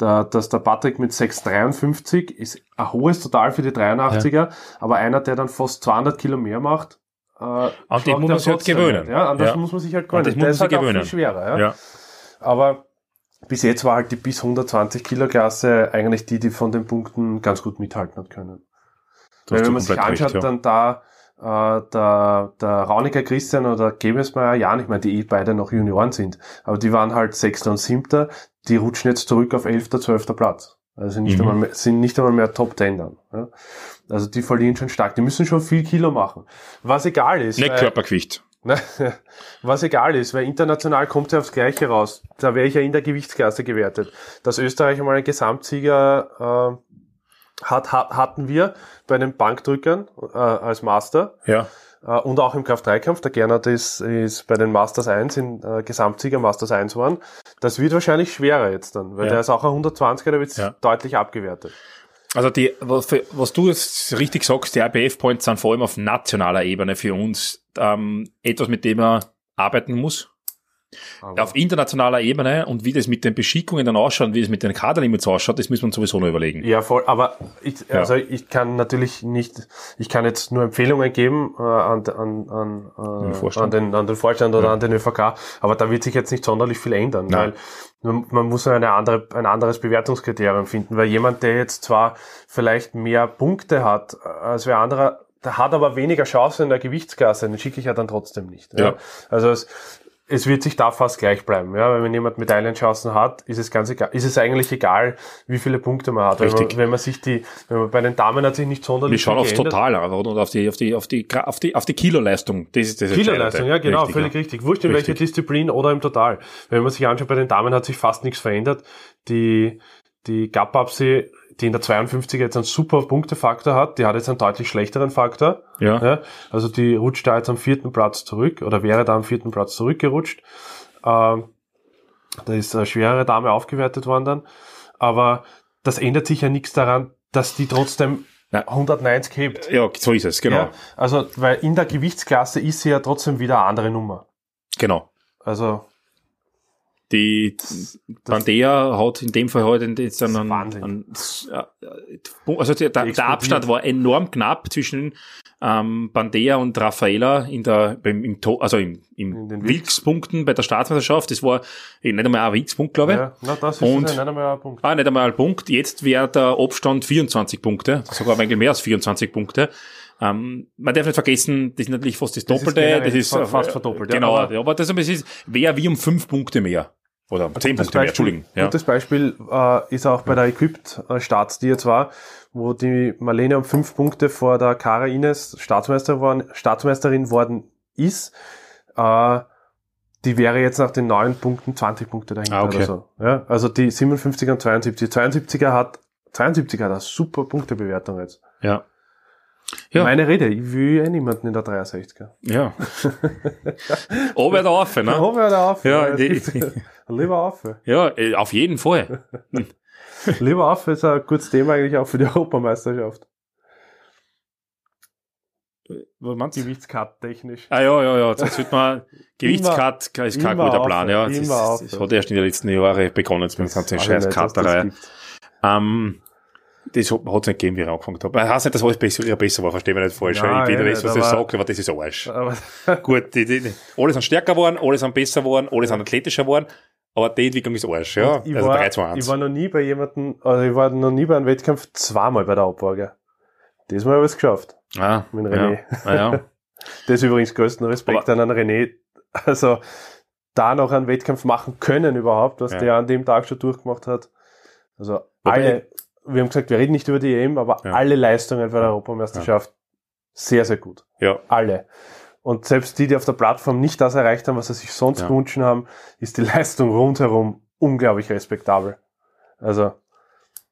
[SPEAKER 3] der, dass der Patrick mit 6,53 ist ein hohes Total für die 83er, aber einer, der dann fast 200 Kilo mehr macht, äh,
[SPEAKER 2] An den muss man sich halt gewöhnen.
[SPEAKER 3] Ja, an das
[SPEAKER 2] Ja.
[SPEAKER 3] muss man sich halt gewöhnen.
[SPEAKER 2] das muss man
[SPEAKER 3] ist
[SPEAKER 2] sich
[SPEAKER 3] auch
[SPEAKER 2] gewöhnen.
[SPEAKER 3] viel schwerer. Ja.
[SPEAKER 2] Ja.
[SPEAKER 3] Aber bis jetzt war halt die bis 120 Kilo Klasse eigentlich die, die von den Punkten ganz gut mithalten hat können. Weil wenn man sich anschaut,
[SPEAKER 2] recht, ja.
[SPEAKER 3] dann da äh, der, der Rauniger Christian oder Gebesmeier Jan, ich meine, die eh beide noch Junioren sind, aber die waren halt Sechster und Siebter, die rutschen jetzt zurück auf Elfter, Zwölfter Platz. Also nicht
[SPEAKER 2] Mhm.
[SPEAKER 3] einmal mehr, sind nicht einmal mehr Top Ten dann. Ja? Also die verlieren schon stark. Die müssen schon viel Kilo machen. Was egal ist.
[SPEAKER 2] Nicht Körpergewicht. (laughs)
[SPEAKER 3] Ne, Was egal ist, weil international kommt ja aufs Gleiche raus. Da wäre ich ja in der Gewichtsklasse gewertet. Dass Österreich einmal einen Gesamtsieger äh, hat, hat, hatten wir bei den Bankdrückern äh, als Master
[SPEAKER 2] Ja.
[SPEAKER 3] äh, und auch im Kraft-3-Kampf. Der Gernot ist, ist bei den Masters 1 in äh, Gesamtsieger Masters 1 waren. Das wird wahrscheinlich schwerer jetzt dann, weil
[SPEAKER 2] Ja.
[SPEAKER 3] der ist auch ein 120er, der wird
[SPEAKER 2] Ja.
[SPEAKER 3] deutlich abgewertet.
[SPEAKER 2] Also die, was was du jetzt richtig sagst, die IBF-Points sind vor allem auf nationaler Ebene für uns ähm, etwas, mit dem man arbeiten muss.
[SPEAKER 3] Aber
[SPEAKER 2] Auf internationaler Ebene und wie das mit den Beschickungen dann ausschaut, wie es mit den Kaderlimits ausschaut, das müssen wir uns sowieso noch überlegen.
[SPEAKER 3] Ja, voll. Aber ich,
[SPEAKER 2] Ja.
[SPEAKER 3] also ich kann natürlich nicht, ich kann jetzt nur Empfehlungen geben äh, an, an, an,
[SPEAKER 2] Den
[SPEAKER 3] äh,
[SPEAKER 2] Vorstand.
[SPEAKER 3] an, den, an den Vorstand oder an den ÖVK, aber da wird sich jetzt nicht sonderlich viel ändern,
[SPEAKER 2] Nein.
[SPEAKER 3] weil man, man muss eine andere, ein anderes Bewertungskriterium finden, weil jemand, der jetzt zwar vielleicht mehr Punkte hat äh, als wer anderer, der hat aber weniger Chance in der Gewichtsklasse, den schicke ich ja dann trotzdem nicht.
[SPEAKER 2] Ja.
[SPEAKER 3] Also es, es wird sich da fast gleich bleiben. Ja? Weil wenn jemand Medaillenchancen hat, ist es ganz egal, ist es eigentlich egal, wie viele Punkte man hat. Wenn man, wenn man sich die, wenn man bei den Damen hat sich nicht
[SPEAKER 2] Wir
[SPEAKER 3] sonderlich
[SPEAKER 2] schauen
[SPEAKER 3] viel
[SPEAKER 2] aufs. Total an und auf die, auf die, auf die, auf die, auf die Kiloleistung. Das ist das
[SPEAKER 3] Kiloleistung, ja genau,
[SPEAKER 2] Richtig,
[SPEAKER 3] völlig
[SPEAKER 2] ja.
[SPEAKER 3] richtig. Wurscht in welcher. Disziplin oder im Total. Wenn man sich anschaut, bei den Damen hat sich fast nichts verändert. Die, die Gap-Upsi die in der 52er jetzt einen super Punktefaktor hat, die hat jetzt einen deutlich schlechteren Faktor.
[SPEAKER 2] Ja.
[SPEAKER 3] Ja, also die rutscht da jetzt am vierten Platz zurück oder wäre da am vierten Platz zurückgerutscht. Ähm, da ist eine schwerere Dame aufgewertet worden dann. Aber das ändert sich ja nichts daran, dass die trotzdem
[SPEAKER 2] Ja.
[SPEAKER 3] 190 hebt.
[SPEAKER 2] Ja, so ist es, genau.
[SPEAKER 3] Ja, also, weil in der Gewichtsklasse ist sie ja trotzdem wieder eine andere Nummer.
[SPEAKER 2] Genau.
[SPEAKER 3] Also,
[SPEAKER 2] Die Bandea hat in dem Fall halt jetzt einen, einen, einen also der, der, Abstand war enorm knapp zwischen ähm, Bandea und Raffaella in der beim, im also im,
[SPEAKER 3] In
[SPEAKER 2] im
[SPEAKER 3] den
[SPEAKER 2] Wilks-Punkten bei der Staatsmeisterschaft. Das war eh nicht einmal ein Wilks-Punkt, glaube ich.
[SPEAKER 3] ja, na, das ist
[SPEAKER 2] Und-
[SPEAKER 3] ja nicht einmal ein Punkt.
[SPEAKER 2] Ah, nicht einmal ein Punkt. Jetzt wäre der Abstand 24 Punkte, sogar eigentlich mehr als 24 Punkte. Ähm, man darf nicht vergessen, das ist natürlich fast das
[SPEAKER 3] Das ist
[SPEAKER 2] Doppelte. Das ist,
[SPEAKER 3] fa- fast
[SPEAKER 2] äh,
[SPEAKER 3] verdoppelt, ja,
[SPEAKER 2] Genau,
[SPEAKER 3] aber-
[SPEAKER 2] aber, das ist- wäre wie um fünf Punkte mehr. Oder um zehn
[SPEAKER 3] Gutes
[SPEAKER 2] Punkte mehr,
[SPEAKER 3] Beispiel-
[SPEAKER 2] Entschuldigung. Ja.
[SPEAKER 3] Gutes Beispiel äh, ist auch bei der Equipped-Starts, die jetzt war, wo die Marlene um fünf Punkte vor der Cara Ines Staatsmeister worden, Staatsmeisterin worden ist. Äh, die wäre jetzt nach den neun Punkten 20 Punkte dahinter
[SPEAKER 2] Ah, okay.
[SPEAKER 3] oder so. Ja, also die 57er und 72. 72er hat 72er hat eine super Punktebewertung jetzt.
[SPEAKER 2] Ja. Ja.
[SPEAKER 3] Meine Rede, ich will eh niemanden in der 63er.
[SPEAKER 2] Ja. (laughs) Oben oder auf, ne?
[SPEAKER 3] Hör da auf.
[SPEAKER 2] Ja, die-
[SPEAKER 3] gibt- (laughs) lieber auf.
[SPEAKER 2] Ja, äh, auf jeden Fall. (laughs)
[SPEAKER 3] Lieber auf ist ein gutes Thema eigentlich auch für die Europameisterschaft.
[SPEAKER 2] Was meinst du?
[SPEAKER 3] Gewichtscut technisch.
[SPEAKER 2] Ah ja, ja, ja, jetzt wird man Gewichtscut ist kein guter Plan, ja. Das, ist, das hat erst in den letzten Jahren begonnen jetzt mit der ganzen scheiß
[SPEAKER 3] das gibt.
[SPEAKER 2] Ähm, das hat es nicht gegeben, wie ich angefangen habe. Das heißt nicht, dass alles besser, besser war, verstehe mich nicht falsch.
[SPEAKER 3] Nein,
[SPEAKER 2] ich bin
[SPEAKER 3] eh
[SPEAKER 2] nicht, was ich
[SPEAKER 3] aber-
[SPEAKER 2] sage, aber das ist Arsch. (laughs)
[SPEAKER 3] Aber
[SPEAKER 2] Gut, die, die, alle sind stärker geworden, alle sind besser geworden, alle sind athletischer geworden, aber die Entwicklung ist Arsch, ja.
[SPEAKER 3] ich,
[SPEAKER 2] also
[SPEAKER 3] war,
[SPEAKER 2] 3 zu 1.
[SPEAKER 3] ich war noch nie bei jemandem, also ich war noch nie bei einem Wettkampf zweimal bei der Abwaage. Diesmal habe ich es geschafft.
[SPEAKER 2] ah,
[SPEAKER 3] mit
[SPEAKER 2] ja,
[SPEAKER 3] René.
[SPEAKER 2] ah, ja. (laughs)
[SPEAKER 3] Das ist übrigens größten Respekt an René. Also da noch einen Wettkampf machen können überhaupt, was
[SPEAKER 2] Ja.
[SPEAKER 3] der an dem Tag schon durchgemacht hat. Also
[SPEAKER 2] Wobei-
[SPEAKER 3] alle, wir haben gesagt, wir reden nicht über die EM, aber
[SPEAKER 2] Ja.
[SPEAKER 3] alle Leistungen bei der Europameisterschaft sehr, sehr gut.
[SPEAKER 2] ja.
[SPEAKER 3] Alle. Und selbst die, die auf der Plattform nicht das erreicht haben, was sie sich sonst
[SPEAKER 2] Ja.
[SPEAKER 3] gewünscht haben, ist die (laughs) Leistung rundherum unglaublich respektabel. Also,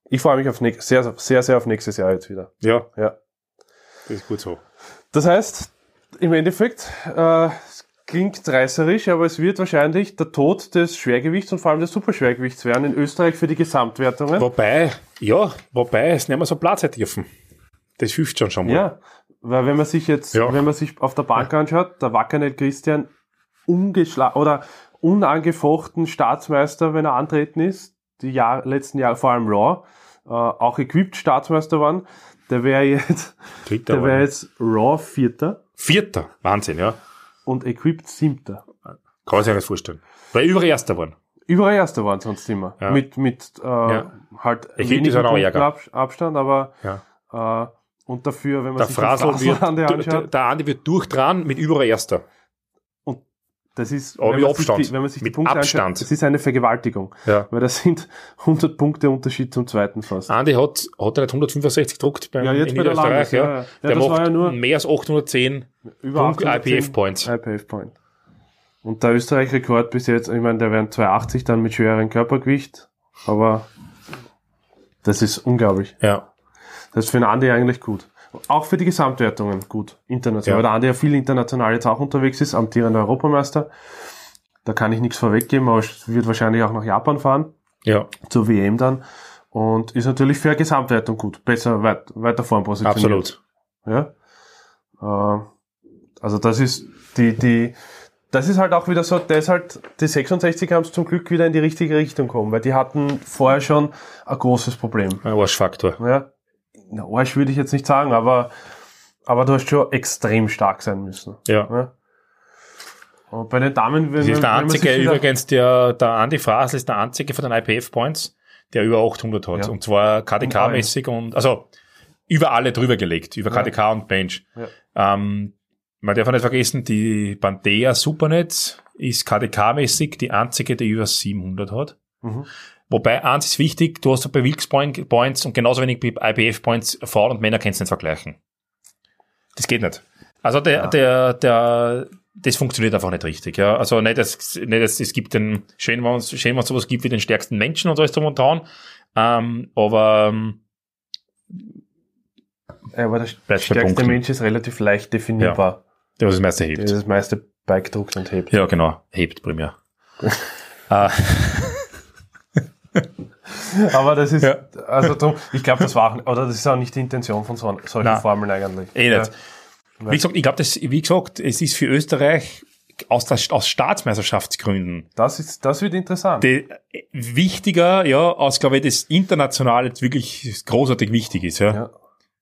[SPEAKER 3] ich freue mich auf sehr, sehr, sehr auf nächstes Jahr jetzt wieder.
[SPEAKER 2] Ja,
[SPEAKER 3] Ja.
[SPEAKER 2] das ist gut so.
[SPEAKER 3] Das heißt, im Endeffekt, äh, klingt reißerisch, aber es wird wahrscheinlich der Tod des Schwergewichts und vor allem des Superschwergewichts werden in Österreich für die Gesamtwertungen.
[SPEAKER 2] Wobei, ja, wobei es nicht mehr so Platz hätte dürfen. Das hilft schon schon mal.
[SPEAKER 3] Ja, weil wenn man sich jetzt,
[SPEAKER 2] Ja.
[SPEAKER 3] wenn man sich auf der Bank anschaut, der Wackernet Christian ungeschlagen oder unangefochten Staatsmeister, wenn er antreten ist, die Jahr, letzten Jahre vor allem Raw, äh, auch equipped Staatsmeister waren, der wäre jetzt,
[SPEAKER 2] Dritter
[SPEAKER 3] der wäre jetzt Raw Vierter
[SPEAKER 2] Vierter. Wahnsinn, ja.
[SPEAKER 3] Und equipped Siebter.
[SPEAKER 2] Kann man sich nicht vorstellen. Weil überall Erster waren.
[SPEAKER 3] Überall Erster waren sonst immer.
[SPEAKER 2] Ja.
[SPEAKER 3] Mit, mit äh,
[SPEAKER 2] Ja.
[SPEAKER 3] halt
[SPEAKER 2] Ärger.
[SPEAKER 3] Ab, Abstand, aber
[SPEAKER 2] Ja.
[SPEAKER 3] äh, und dafür, wenn man
[SPEAKER 2] Der
[SPEAKER 3] sich
[SPEAKER 2] Frasel
[SPEAKER 3] den
[SPEAKER 2] wird,
[SPEAKER 3] Andi
[SPEAKER 2] der,
[SPEAKER 3] anschaut,
[SPEAKER 2] der Andi wird durchdran mit überall Erster.
[SPEAKER 3] Das ist,
[SPEAKER 2] Aber
[SPEAKER 3] wenn man sich
[SPEAKER 2] Abstand.
[SPEAKER 3] die, wenn man sich die Punkte
[SPEAKER 2] Abstand.
[SPEAKER 3] anschaut, das ist eine Vergewaltigung.
[SPEAKER 2] Ja.
[SPEAKER 3] Weil das sind (laughs) 100 Punkte Unterschied zum zweiten fast.
[SPEAKER 2] Andi hat, hat er nicht 165 gedruckt beim,
[SPEAKER 3] Ja, jetzt
[SPEAKER 2] in
[SPEAKER 3] bei der Landes, ja,
[SPEAKER 2] ja.
[SPEAKER 3] ja.
[SPEAKER 2] Der macht
[SPEAKER 3] ja nur-
[SPEAKER 2] mehr als 810
[SPEAKER 3] Über
[SPEAKER 2] Punkt
[SPEAKER 3] 810
[SPEAKER 2] IPF Points.
[SPEAKER 3] IPF Point. Und der Österreich-Rekord bis jetzt, ich meine, der wären 280 dann mit schwerem Körpergewicht, aber das ist unglaublich.
[SPEAKER 2] Ja.
[SPEAKER 3] Das ist für den Andi eigentlich gut. Auch für die Gesamtwertungen gut, international.
[SPEAKER 2] Ja.
[SPEAKER 3] Weil der Andi ja viel international jetzt auch unterwegs ist, amtierender Europameister. Da kann ich nichts vorweggeben, aber wird wahrscheinlich auch nach Japan fahren,
[SPEAKER 2] Ja,
[SPEAKER 3] zur WM dann. Und ist natürlich für eine Gesamtwertung gut. Besser weit, weiter vorn positioniert.
[SPEAKER 2] absolut.
[SPEAKER 3] Ja. Äh, also das ist die, die, das ist halt auch wieder so, der ist halt, die 66 haben es zum Glück wieder in die richtige Richtung kommen, weil die hatten vorher schon ein großes Problem.
[SPEAKER 2] Ein Arschfaktor.
[SPEAKER 3] Ja, na, Arsch würde ich jetzt nicht sagen, aber, aber du hast schon extrem stark sein müssen.
[SPEAKER 2] Ja.
[SPEAKER 3] Ja. Und bei den Damen, wenn,
[SPEAKER 2] Das ist der einzige, übrigens, der, der Andi Frasel ist der einzige von den IPF Points, der über 800 hat.
[SPEAKER 3] Ja.
[SPEAKER 2] Und zwar KDK-mäßig und, also, über alle drüber gelegt, über
[SPEAKER 3] Ja.
[SPEAKER 2] KDK und Bench.
[SPEAKER 3] Ja.
[SPEAKER 2] Ähm, man darf nicht vergessen, die Bandea Supernet ist KDK-mäßig die einzige, die über 700 hat.
[SPEAKER 3] Mhm.
[SPEAKER 2] Wobei, eins ist wichtig, du hast bei Wilks Point- Points und genauso wenig bei IPF Points Frauen und Männer kannst du nicht vergleichen. Das geht nicht. Also der,
[SPEAKER 3] Ja.
[SPEAKER 2] der, der, das funktioniert einfach nicht richtig. Ja. Also nicht, dass, nicht dass es gibt den, schön, wenn es schön, wenn es sowas gibt wie den stärksten Menschen und so alles drum und dran. Ähm, aber ähm,
[SPEAKER 3] Ja, aber der stärkste
[SPEAKER 2] Punkten.
[SPEAKER 3] Mensch ist relativ leicht definierbar.
[SPEAKER 2] der was das meiste
[SPEAKER 3] Der
[SPEAKER 2] hebt.
[SPEAKER 3] das meiste Bike druckt und hebt.
[SPEAKER 2] Ja, genau. Hebt primär. (laughs) äh,
[SPEAKER 3] Aber das ist,
[SPEAKER 2] Ja.
[SPEAKER 3] also drum, ich glaube, das war auch, oder das ist auch nicht die Intention von so, solchen
[SPEAKER 2] Nein.
[SPEAKER 3] Formeln eigentlich.
[SPEAKER 2] eh nicht.
[SPEAKER 3] Ja.
[SPEAKER 2] Wie gesagt, ich glaube, das, wie gesagt, es ist für Österreich aus, der, aus Staatsmeisterschaftsgründen
[SPEAKER 3] Das ist, das wird interessant.
[SPEAKER 2] die, wichtiger, ja, als, glaube ich, das international jetzt wirklich großartig wichtig ist, ja.
[SPEAKER 3] Ja.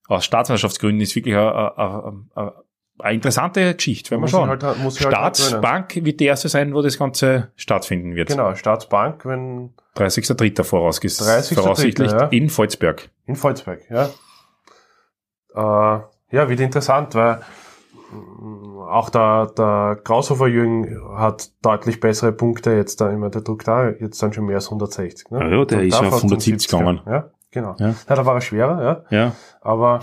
[SPEAKER 2] Aus Staatsmeisterschaftsgründen ist wirklich eine, eine, eine, eine interessante Geschichte, wenn man schauen.
[SPEAKER 3] halt- halt gewöhnen.
[SPEAKER 2] Staatsbank wird die erste sein, wo das Ganze stattfinden wird.
[SPEAKER 3] Genau, Staatsbank, wenn
[SPEAKER 2] 30.3. vorausges
[SPEAKER 3] 30.3.,
[SPEAKER 2] voraussichtlich
[SPEAKER 3] ja.
[SPEAKER 2] in Volzberg.
[SPEAKER 3] in Volzberg, ja. Äh, ja, wird interessant, weil mh, auch der, der Kraushofer Jürgen hat deutlich bessere Punkte jetzt da immer, der druckt da jetzt dann schon mehr als 160. Ne?
[SPEAKER 2] Ja, ja, der
[SPEAKER 3] Und
[SPEAKER 2] ist ja auf
[SPEAKER 3] fast um
[SPEAKER 2] 170
[SPEAKER 3] 70er.
[SPEAKER 2] gegangen.
[SPEAKER 3] Ja, genau.
[SPEAKER 2] Ja.
[SPEAKER 3] Ja. da war er schwerer, ja.
[SPEAKER 2] Ja.
[SPEAKER 3] Aber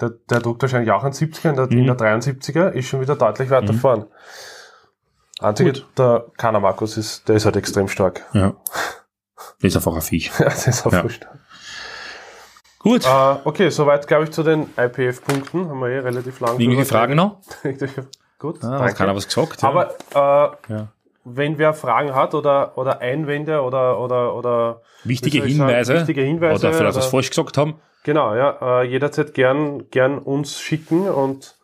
[SPEAKER 3] der, der druckt wahrscheinlich auch einen 70er, in der, in
[SPEAKER 2] Mhm.
[SPEAKER 3] der 73er ist schon wieder deutlich weiter
[SPEAKER 2] Mhm.
[SPEAKER 3] vorn. Einzige,
[SPEAKER 2] Gut.
[SPEAKER 3] der Kana Markus ist, der ist halt extrem stark.
[SPEAKER 2] Ja. Das (laughs) ist einfach ein Viech.
[SPEAKER 3] Ja, das ist auch
[SPEAKER 2] Ja.
[SPEAKER 3] wurscht.
[SPEAKER 2] Gut.
[SPEAKER 3] Äh, okay, soweit glaube ich zu den IPF-Punkten. Haben wir eh relativ lang.
[SPEAKER 2] Irgendwelche Fragen noch? (laughs)
[SPEAKER 3] Gut,
[SPEAKER 2] Ah,
[SPEAKER 3] danke.
[SPEAKER 2] hat keiner was gesagt? ja.
[SPEAKER 3] Aber äh,
[SPEAKER 2] ja.
[SPEAKER 3] wenn wer Fragen hat oder, oder Einwände oder, oder, oder
[SPEAKER 2] Wichtige
[SPEAKER 3] ich sagen,
[SPEAKER 2] Hinweise,
[SPEAKER 3] wichtige Hinweise
[SPEAKER 2] oder vielleicht was
[SPEAKER 3] oder-
[SPEAKER 2] falsch gesagt haben.
[SPEAKER 3] Genau, ja, äh, jederzeit gern, gern uns schicken und,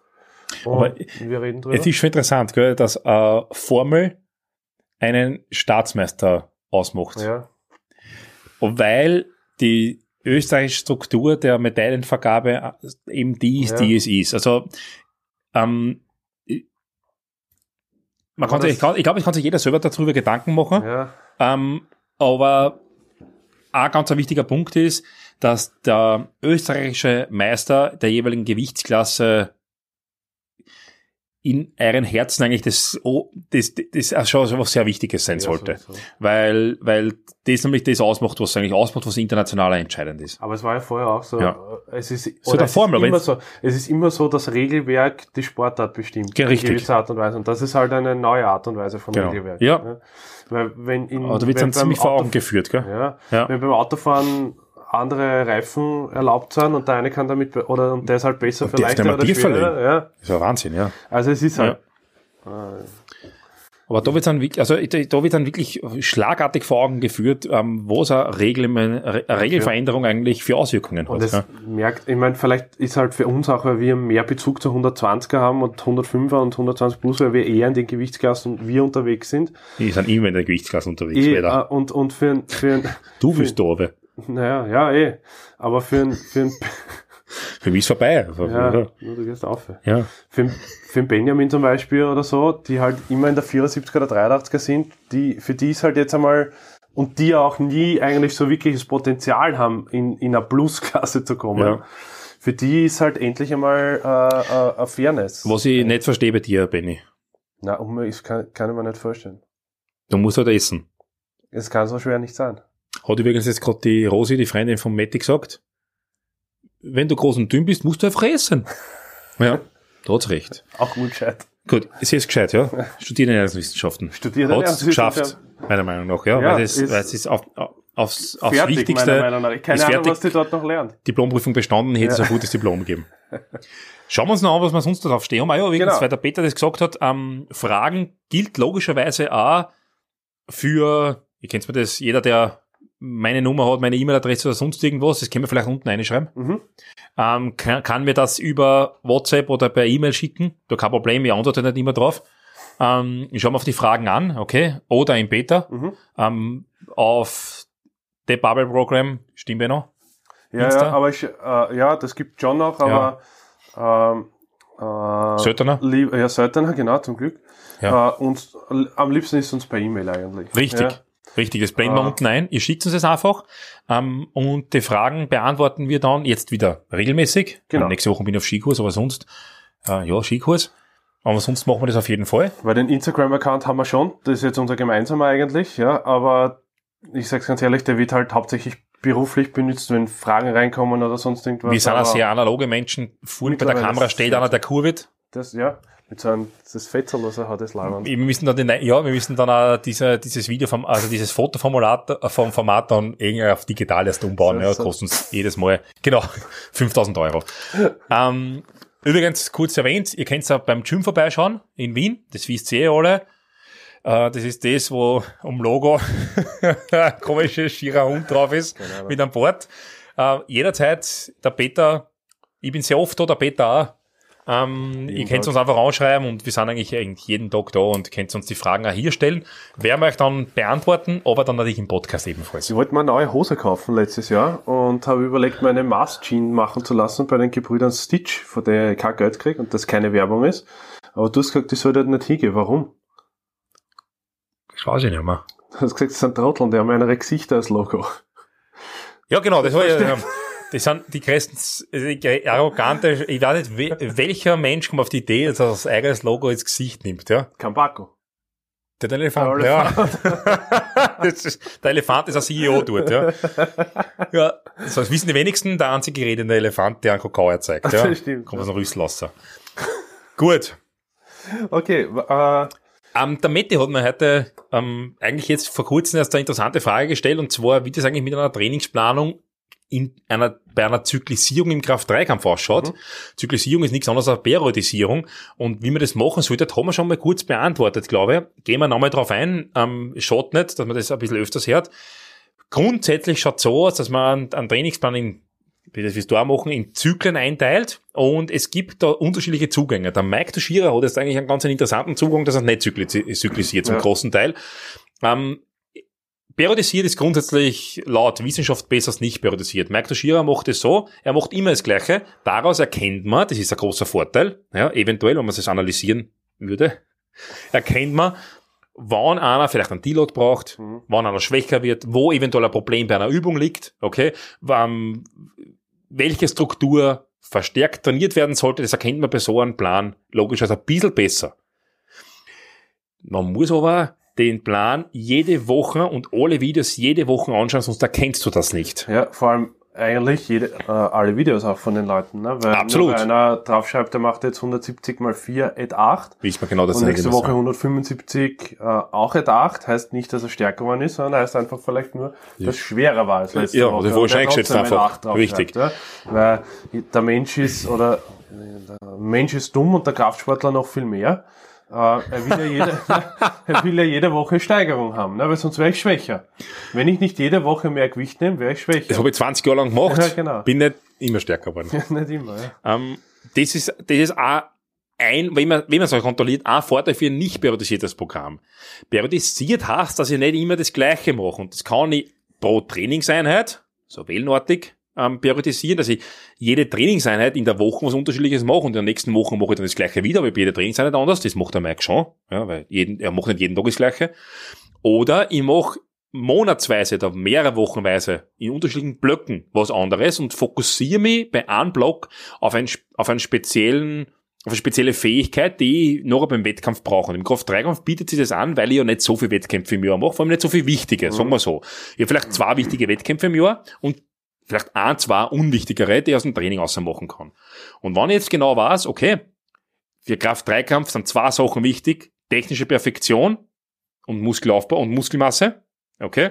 [SPEAKER 3] und
[SPEAKER 2] Aber
[SPEAKER 3] wir reden drüber.
[SPEAKER 2] Es ist schon interessant, gell, dass äh, Formel einen Staatsmeister ausmacht.
[SPEAKER 3] ja,
[SPEAKER 2] Und weil die österreichische Struktur der Medaillenvergabe äh, eben die ist,
[SPEAKER 3] Ja.
[SPEAKER 2] die es ist. Also ähm, man kann sich, ich glaube, glaub, es kann sich jeder selber darüber Gedanken machen.
[SPEAKER 3] ja,
[SPEAKER 2] Ähm, aber ein ganz ein wichtiger Punkt ist, dass der österreichische Meister der jeweiligen Gewichtsklasse in euren Herzen eigentlich das, oh, das, das, das schon was sehr Wichtiges sein
[SPEAKER 3] ja,
[SPEAKER 2] sollte.
[SPEAKER 3] so, so.
[SPEAKER 2] Weil, weil das nämlich das ausmacht, was eigentlich ausmacht, was international entscheidend ist.
[SPEAKER 3] Aber es war ja vorher auch so.
[SPEAKER 2] Ja.
[SPEAKER 3] Es ist,
[SPEAKER 2] So der
[SPEAKER 3] es,
[SPEAKER 2] Formel,
[SPEAKER 3] ist
[SPEAKER 2] aber
[SPEAKER 3] immer so, es ist immer so, das Regelwerk die Sportart bestimmt.
[SPEAKER 2] Ge- richtig.
[SPEAKER 3] In gewisser Art und Weise. Und das ist halt eine neue Art und Weise von
[SPEAKER 2] Genau.
[SPEAKER 3] Regelwerk.
[SPEAKER 2] Ja.
[SPEAKER 3] ne? Weil wenn in,
[SPEAKER 2] Aber da wird dann ziemlich vor Augen geführt, gell?
[SPEAKER 3] Ja,
[SPEAKER 2] Ja.
[SPEAKER 3] Wenn beim Autofahren andere Reifen erlaubt sind und der eine kann damit, oder und der ist halt besser für
[SPEAKER 2] der darf
[SPEAKER 3] leichter oder schwerer. Ja.
[SPEAKER 2] Das ist ja Wahnsinn, ja.
[SPEAKER 3] Also es ist halt, äh,
[SPEAKER 2] Aber da wird dann wirklich, also da wird dann wirklich schlagartig vor Augen geführt, ähm, was eine, Regel, eine Regelveränderung eigentlich für Auswirkungen
[SPEAKER 3] und
[SPEAKER 2] hat.
[SPEAKER 3] es
[SPEAKER 2] Ja.
[SPEAKER 3] merkt, ich meine, vielleicht ist halt für uns auch, weil wir mehr Bezug zu 120er haben und 105er und 120 plus, weil wir eher in den Gewichtsklassen wir unterwegs sind.
[SPEAKER 2] Die sind immer in der Gewichtsklasse unterwegs, leider.
[SPEAKER 3] äh, und, und für für
[SPEAKER 2] Du da aber.
[SPEAKER 3] Naja, ja, eh. Aber für ein, für ein, (laughs)
[SPEAKER 2] Für mich ist vorbei. Also,
[SPEAKER 3] ja, nur du gehst auf.
[SPEAKER 2] ja.
[SPEAKER 3] Für, für ein Benjamin zum Beispiel oder so, die halt immer in der 74er oder 83er sind, die, für die ist halt jetzt einmal, und die auch nie eigentlich so wirkliches Potenzial haben, in, in eine Plus-Klasse zu kommen.
[SPEAKER 2] Ja.
[SPEAKER 3] Für die ist halt endlich einmal äh, äh, eine Fairness.
[SPEAKER 2] Was ich nicht verstehe bei dir, Benny.
[SPEAKER 3] Na, ich kann, kann ich mir nicht vorstellen.
[SPEAKER 2] Du musst halt essen.
[SPEAKER 3] Es kann so schwer nicht sein.
[SPEAKER 2] Hat übrigens jetzt gerade die Rosi, die Freundin von Matti, gesagt, wenn du groß und dünn bist, musst du einfach essen. (laughs) Ja, da hat's recht.
[SPEAKER 3] Auch gut gescheit.
[SPEAKER 2] Gut, sie ist gescheit, ja. Studiert Ernährungswissenschaften.
[SPEAKER 3] Studiert
[SPEAKER 2] Hat's geschafft, meiner Meinung nach, ja.
[SPEAKER 3] Ja,
[SPEAKER 2] weil, es,
[SPEAKER 3] ist-
[SPEAKER 2] weil es ist auf, aufs, aufs
[SPEAKER 3] Fertig,
[SPEAKER 2] Wichtigste
[SPEAKER 3] meiner Meinung nach. Keine
[SPEAKER 2] ist
[SPEAKER 3] Ahnung,
[SPEAKER 2] fertig.
[SPEAKER 3] was die dort noch lernt.
[SPEAKER 2] Diplomprüfung bestanden, hätte es ein gutes Diplom gegeben. Schauen wir uns noch an, was wir sonst drauf stehen haben. Ah ja, übrigens,
[SPEAKER 3] Genau.
[SPEAKER 2] weil der Peter das gesagt hat, ähm, Fragen gilt logischerweise auch für, ihr kennt mir das, jeder, der meine Nummer hat, meine E-Mail-Adresse oder sonst irgendwas, das können wir vielleicht unten reinschreiben,
[SPEAKER 3] Mhm.
[SPEAKER 2] ähm, kann, kann mir das über WhatsApp oder per E-Mail schicken. Da kein Problem, ich antworte nicht immer drauf. Ähm, ich schaue mir auf die Fragen an, okay? Oder im Beta.
[SPEAKER 3] Mhm.
[SPEAKER 2] Ähm, auf The Bubble Program, stimmt ja noch?
[SPEAKER 3] Ja, ja, aber ich, äh, ja, das gibt schon noch, aber ähm, äh,
[SPEAKER 2] Söldner?
[SPEAKER 3] lieb, ja, Söldner, genau, zum Glück.
[SPEAKER 2] Ja.
[SPEAKER 3] Äh, und l- am liebsten ist uns per E-Mail eigentlich.
[SPEAKER 2] Richtig.
[SPEAKER 3] Ja.
[SPEAKER 2] Richtig, das blenden wir unten ein. Ihr schickt uns das einfach. Ähm, und die Fragen beantworten wir dann jetzt wieder regelmäßig.
[SPEAKER 3] Genau.
[SPEAKER 2] Nächste Woche bin ich auf Skikurs, aber sonst, äh, ja, Skikurs. Aber sonst machen wir das auf jeden Fall.
[SPEAKER 3] Weil den Instagram-Account haben wir schon, das ist jetzt unser gemeinsamer eigentlich, ja, aber ich sag's ganz ehrlich, der wird halt hauptsächlich beruflich benutzt, wenn Fragen reinkommen oder sonst irgendwas.
[SPEAKER 2] wir sind auch sehr analoge Menschen. Vorne bei der Kamera steht einer, der Kur wird.
[SPEAKER 3] Das, ja, mit so einem, das was er hat, das Leiband.
[SPEAKER 2] Wir müssen dann den, ja, wir müssen dann auch diese, dieses Video vom, also dieses Fotoformulat äh, vom Format dann irgendwie auf digital erst umbauen,
[SPEAKER 3] So,
[SPEAKER 2] ja,
[SPEAKER 3] so.
[SPEAKER 2] kostet uns jedes Mal, genau, (laughs) 5000 Euro. ähm, übrigens, kurz erwähnt, ihr könnt ja beim Gym vorbeischauen in Wien, das wisst ihr eh alle. Äh, das ist das, wo um Logo (laughs) ein komischer schierer Hund drauf ist, mit einem Board. Äh, jederzeit, der Peter, ich bin sehr oft da, der Peter auch, ähm, ihr könnt uns einfach anschreiben und wir sind eigentlich, eigentlich jeden Tag da und könnt uns die Fragen auch hier stellen. Werden wir euch dann beantworten, aber dann natürlich im Podcast ebenfalls.
[SPEAKER 3] Ich wollte mir eine neue Hose kaufen letztes Jahr und habe überlegt, meine Mask Jean machen zu lassen bei den Gebrüdern Stitch, von der ich kein Geld kriege und das keine Werbung ist. Aber du hast gesagt, ich soll dort nicht hingehen. Warum?
[SPEAKER 2] Das weiß ich nicht mehr.
[SPEAKER 3] Du hast gesagt, das sind Trotteln, die haben eine Gesichter als Logo.
[SPEAKER 2] Ja, genau, das war ja, das sind die größten, die arrogante, ich weiß nicht, we- welcher Mensch kommt auf die Idee, dass er das eigenes Logo ins Gesicht nimmt, ja?
[SPEAKER 3] Kambako.
[SPEAKER 2] Der Elefant,
[SPEAKER 3] Der
[SPEAKER 2] ja. (laughs) das ist, der Elefant ist ein CEO dort, ja. Ja, so, das wissen die wenigsten, der einzige redende Elefant, der einen Kakao erzeugt, ja. (laughs)
[SPEAKER 3] Das stimmt,
[SPEAKER 2] Kommt aus dem Rüsselwasser. Gut.
[SPEAKER 3] Okay, äh,
[SPEAKER 2] Ähm, der Mette hat mir heute ähm, eigentlich jetzt vor kurzem erst eine interessante Frage gestellt, und zwar, wie das eigentlich mit einer Trainingsplanung in einer, bei einer Zyklisierung im Kraft-3-Kampf ausschaut. Zyklisierung ist nichts anderes als Periodisierung. Und wie man das machen sollte, das haben wir schon mal kurz beantwortet, glaube ich. Gehen wir nochmal drauf ein. Ähm, schaut nicht, dass man das ein bisschen öfters hört. Grundsätzlich schaut so aus, dass man einen, Trainingsplan in wie das wir auch machen, in Zyklen einteilt und es gibt da unterschiedliche Zugänge. Der Mike Toshira hat jetzt eigentlich einen ganz interessanten Zugang, dass er nicht zykli- zyklisiert zum
[SPEAKER 3] Ja.
[SPEAKER 2] großen Teil. Ähm, periodisiert ist grundsätzlich laut Wissenschaft besser als nicht periodisiert. Mike Toshira macht es so, er macht immer das Gleiche. Daraus erkennt man, das ist ein großer Vorteil, ja, eventuell, wenn man es analysieren würde, erkennt man, wann einer vielleicht einen Deload braucht, wann einer schwächer wird, wo eventuell ein Problem bei einer Übung liegt, okay, wann, welche Struktur verstärkt trainiert werden sollte, das erkennt man bei so einem Plan logischerweise ein bisschen besser. Man muss aber den Plan jede Woche und alle Videos jede Woche anschauen, sonst erkennst du das nicht.
[SPEAKER 3] ja, vor allem eigentlich jede, äh, alle Videos auch von den Leuten, ne? Weil
[SPEAKER 2] Absolut.
[SPEAKER 3] nur weil einer draufschreibt, der macht jetzt 170 mal 4 at 8
[SPEAKER 2] Wisst man genau das
[SPEAKER 3] und nächste Woche 175 äh, auch at 8, heißt nicht, dass er stärker geworden ist, sondern heißt einfach vielleicht nur, dass es schwerer war als letzte
[SPEAKER 2] Ja,
[SPEAKER 3] Woche.
[SPEAKER 2] also
[SPEAKER 3] Und
[SPEAKER 2] schon
[SPEAKER 3] er
[SPEAKER 2] eingeschätzt einfach.
[SPEAKER 3] 8 draufschreibt,
[SPEAKER 2] Richtig.
[SPEAKER 3] Ja? Weil der Mensch ist, oder der Mensch ist dumm und der Kraftsportler noch viel mehr. Äh, er, will ja jede, (laughs) er will ja jede Woche Steigerung haben, ne? weil sonst wäre ich schwächer. Wenn ich nicht jede Woche mehr Gewicht nehme, wäre ich schwächer.
[SPEAKER 2] Das habe ich 20 Jahre lang gemacht,
[SPEAKER 3] Ja, genau.
[SPEAKER 2] bin nicht immer stärker geworden. (laughs)
[SPEAKER 3] nicht immer, ja.
[SPEAKER 2] Ähm, das ist, das ist auch ein, wenn man, wenn man es auch kontrolliert, ein Vorteil für ein nicht periodisiertes Programm. Periodisiert heißt, dass ich nicht immer das Gleiche mache. Und das kann ich pro Trainingseinheit, so wellenartig, ähm, periodisieren, dass ich jede Trainingseinheit in der Woche was Unterschiedliches mache und in der nächsten Woche mache ich dann das Gleiche wieder, aber bei jeder Trainingseinheit anders. Das macht der Mike schon, ja, weil jeden, er macht nicht jeden Tag das Gleiche. Oder ich mache monatsweise oder mehrere Wochenweise in unterschiedlichen Blöcken was anderes und fokussiere mich bei einem Block auf einen, auf einen speziellen auf eine spezielle Fähigkeit, die ich noch beim Wettkampf brauche. Und im Kraft-3-Kampf bietet sich das an, weil ich ja nicht so viele Wettkämpfe im Jahr mache, vor allem nicht so viele wichtige, sagen wir so. Ich habe vielleicht zwei wichtige Wettkämpfe im Jahr und vielleicht ein, zwei unwichtigere, die ich aus dem Training machen kann. Und wenn ich jetzt genau weiß, okay, für Kraft-3-Kampf sind zwei Sachen wichtig, technische Perfektion und Muskelaufbau und Muskelmasse, okay,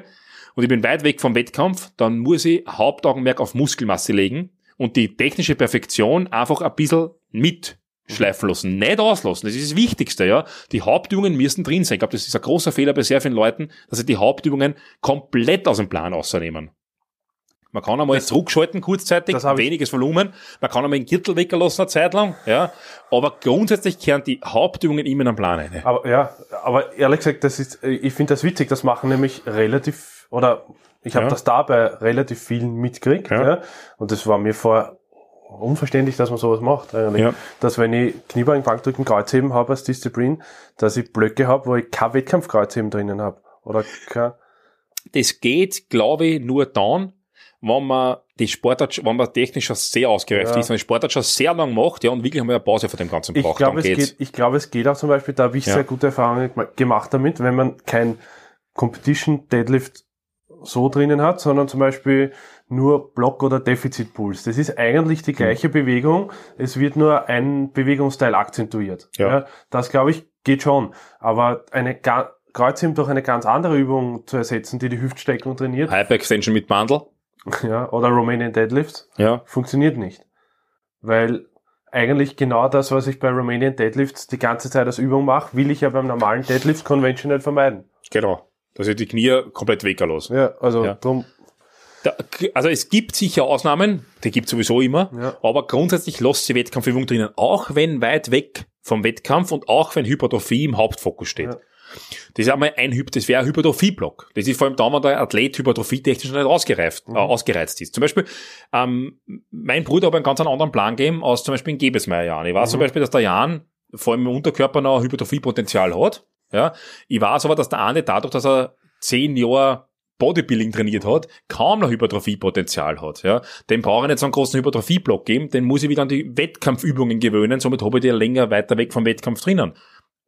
[SPEAKER 2] und ich bin weit weg vom Wettkampf, dann muss ich Hauptaugenmerk auf Muskelmasse legen und die technische Perfektion einfach ein bisschen mitschleifen lassen, nicht auslassen. Das ist das Wichtigste, ja. Die Hauptübungen müssen drin sein. Ich glaube, das ist ein großer Fehler bei sehr vielen Leuten, dass sie die Hauptübungen komplett aus dem Plan ausnehmen. Man kann einmal zurückschalten kurzzeitig,
[SPEAKER 3] das
[SPEAKER 2] weniges Volumen. Man kann einmal den Gürtel weglassen eine Zeit lang, ja. Aber grundsätzlich kehren die Hauptübungen immer in den Plan rein.
[SPEAKER 3] Aber ja, aber ehrlich gesagt, das ist, ich finde das witzig, das machen nämlich relativ, oder ich habe
[SPEAKER 2] Ja.
[SPEAKER 3] das da bei relativ vielen mitgekriegt,
[SPEAKER 2] Ja.
[SPEAKER 3] ja. und das war mir vor unverständlich, dass man sowas macht eigentlich.
[SPEAKER 2] Ja.
[SPEAKER 3] Dass wenn ich Kniebeugen, Bankdrücken, Kreuzheben habe als Disziplin, dass ich Blöcke habe, wo ich kein Wettkampfkreuzheben drinnen habe. Oder kein,
[SPEAKER 2] Das geht, glaube ich, nur dann, wenn man die Sportart, wenn man technisch schon sehr ausgereift
[SPEAKER 3] Ja.
[SPEAKER 2] ist, wenn die Sportart schon sehr lang macht, ja, und wirklich einmal eine Pause von dem Ganzen
[SPEAKER 3] ich
[SPEAKER 2] braucht,
[SPEAKER 3] glaube,
[SPEAKER 2] dann
[SPEAKER 3] es
[SPEAKER 2] geht's.
[SPEAKER 3] geht, ich glaube, es geht auch zum Beispiel, da habe ich
[SPEAKER 2] Ja.
[SPEAKER 3] sehr gute Erfahrungen gema- gemacht damit, wenn man kein Competition Deadlift so drinnen hat, sondern zum Beispiel nur Block- oder Defizitpuls. Das ist eigentlich die gleiche Bewegung. Es wird nur ein Bewegungsteil akzentuiert.
[SPEAKER 2] Ja.
[SPEAKER 3] das glaube ich geht schon. Aber eine Kreuzheben durch eine ganz andere Übung zu ersetzen, die die Hüftstreckung trainiert,
[SPEAKER 2] Hyper-Extension mit Bundle. (laughs)
[SPEAKER 3] ja, oder Romanian Deadlifts,
[SPEAKER 2] Ja.
[SPEAKER 3] funktioniert nicht. Weil eigentlich genau das, was ich bei Romanian Deadlifts die ganze Zeit als Übung mache, will ich ja beim normalen Deadlift conventional vermeiden.
[SPEAKER 2] Genau. Dass ich die Knie komplett weglos.
[SPEAKER 3] Ja, also
[SPEAKER 2] Ja.
[SPEAKER 3] drum,
[SPEAKER 2] Da, also es gibt sicher Ausnahmen, die gibt sowieso immer,
[SPEAKER 3] Ja.
[SPEAKER 2] aber grundsätzlich lässt die Wettkampfübung drinnen, auch wenn weit weg vom Wettkampf und auch wenn Hypertrophie im Hauptfokus steht.
[SPEAKER 3] Ja.
[SPEAKER 2] Das ist einmal ein Hyp, das wäre ein Hypertrophie-Block. Das ist vor allem da, wenn der Athlet hypertrophie-technisch noch nicht ausgereift,
[SPEAKER 3] Mhm.
[SPEAKER 2] äh, ausgereizt ist. Zum Beispiel, ähm, mein Bruder hat einen ganz anderen Plan gegeben als zum Beispiel in Gebesmeier Jan. Ich weiß
[SPEAKER 3] Mhm.
[SPEAKER 2] zum Beispiel, dass der Jan vor allem im Unterkörper noch ein Hypertrophie-Potenzial hat. Ja. Ich weiß aber, dass der eine dadurch, dass er zehn Jahre Bodybuilding trainiert hat, kaum noch Hypertrophie-Potenzial hat. Ja. Dem brauche ich nicht so einen großen Hypertrophie-Block geben, den muss ich wieder an die Wettkampfübungen gewöhnen, somit habe ich den länger weiter weg vom Wettkampf drinnen.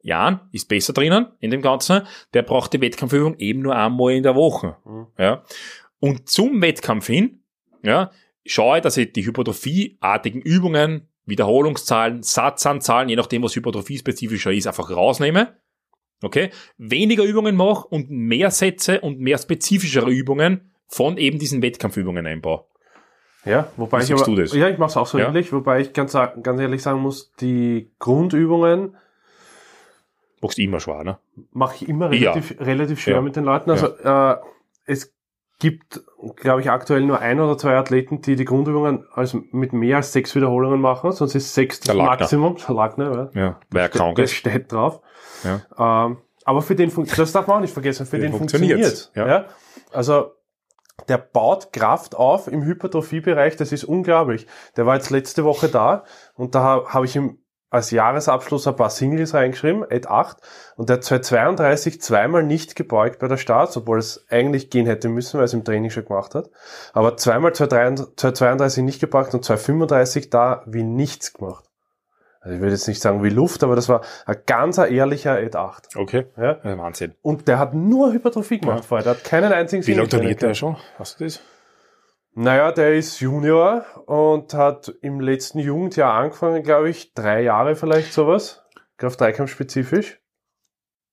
[SPEAKER 2] Jan ist besser drinnen in dem Ganzen, der braucht die Wettkampfübung eben nur einmal in der Woche.
[SPEAKER 3] Mhm.
[SPEAKER 2] Ja. Und zum Wettkampf hin, ja, schaue ich, dass ich die hypertrophieartigen Übungen, Wiederholungszahlen, Satzanzahlen, je nachdem, was hypertrophie-spezifischer ist, einfach rausnehme. Okay? Weniger Übungen mache und mehr Sätze und mehr spezifischere Übungen von eben diesen Wettkampfübungen einbaue.
[SPEAKER 3] Ja, wobei
[SPEAKER 2] Wie
[SPEAKER 3] ich
[SPEAKER 2] siehst
[SPEAKER 3] aber,
[SPEAKER 2] du das?
[SPEAKER 3] ja, ich mache es auch so
[SPEAKER 2] Ja?
[SPEAKER 3] ähnlich, wobei ich ganz, ganz ehrlich sagen muss, die Grundübungen
[SPEAKER 2] Machst immer schwer, ne?
[SPEAKER 3] mache ich immer
[SPEAKER 2] Ja.
[SPEAKER 3] relativ, relativ schwer
[SPEAKER 2] Ja.
[SPEAKER 3] mit den Leuten. Also äh, es gibt, glaube ich, aktuell nur ein oder zwei Athleten, die die Grundübungen also mit mehr als sechs Wiederholungen machen, sonst ist sechs das. Maximum. Der Lagner, ja.
[SPEAKER 2] Ja. Weil er krank ist.
[SPEAKER 3] steht drauf.
[SPEAKER 2] Ja.
[SPEAKER 3] Ähm, aber für den funktioniert, das darf man auch nicht vergessen, für den
[SPEAKER 2] den
[SPEAKER 3] funktioniert.
[SPEAKER 2] funktioniert's, ja.
[SPEAKER 3] Also, der baut Kraft auf im Hypertrophiebereich, das ist unglaublich. Der war jetzt letzte Woche da und da habe hab ich ihm als Jahresabschluss ein paar Singles reingeschrieben, Ed 8, und der hat 232 zweimal nicht gebeugt bei der Start, obwohl es eigentlich gehen hätte müssen, weil es im Training schon gemacht hat. Aber zweimal 232 232 nicht gebeugt und 235 da wie nichts gemacht. Also ich würde jetzt nicht sagen wie Luft, aber das war ein ganz ein ehrlicher Ed 8.
[SPEAKER 2] Okay.
[SPEAKER 3] Ja?
[SPEAKER 2] Ja, Wahnsinn.
[SPEAKER 3] Und der hat nur Hypertrophie gemacht vorher. Der hat keinen einzigen
[SPEAKER 2] Wie lange trainiert der schon? Hast du das?
[SPEAKER 3] Naja, der ist Junior und hat im letzten Jugendjahr angefangen, glaube ich, drei Jahre vielleicht sowas. Kraft-Dreikampf spezifisch.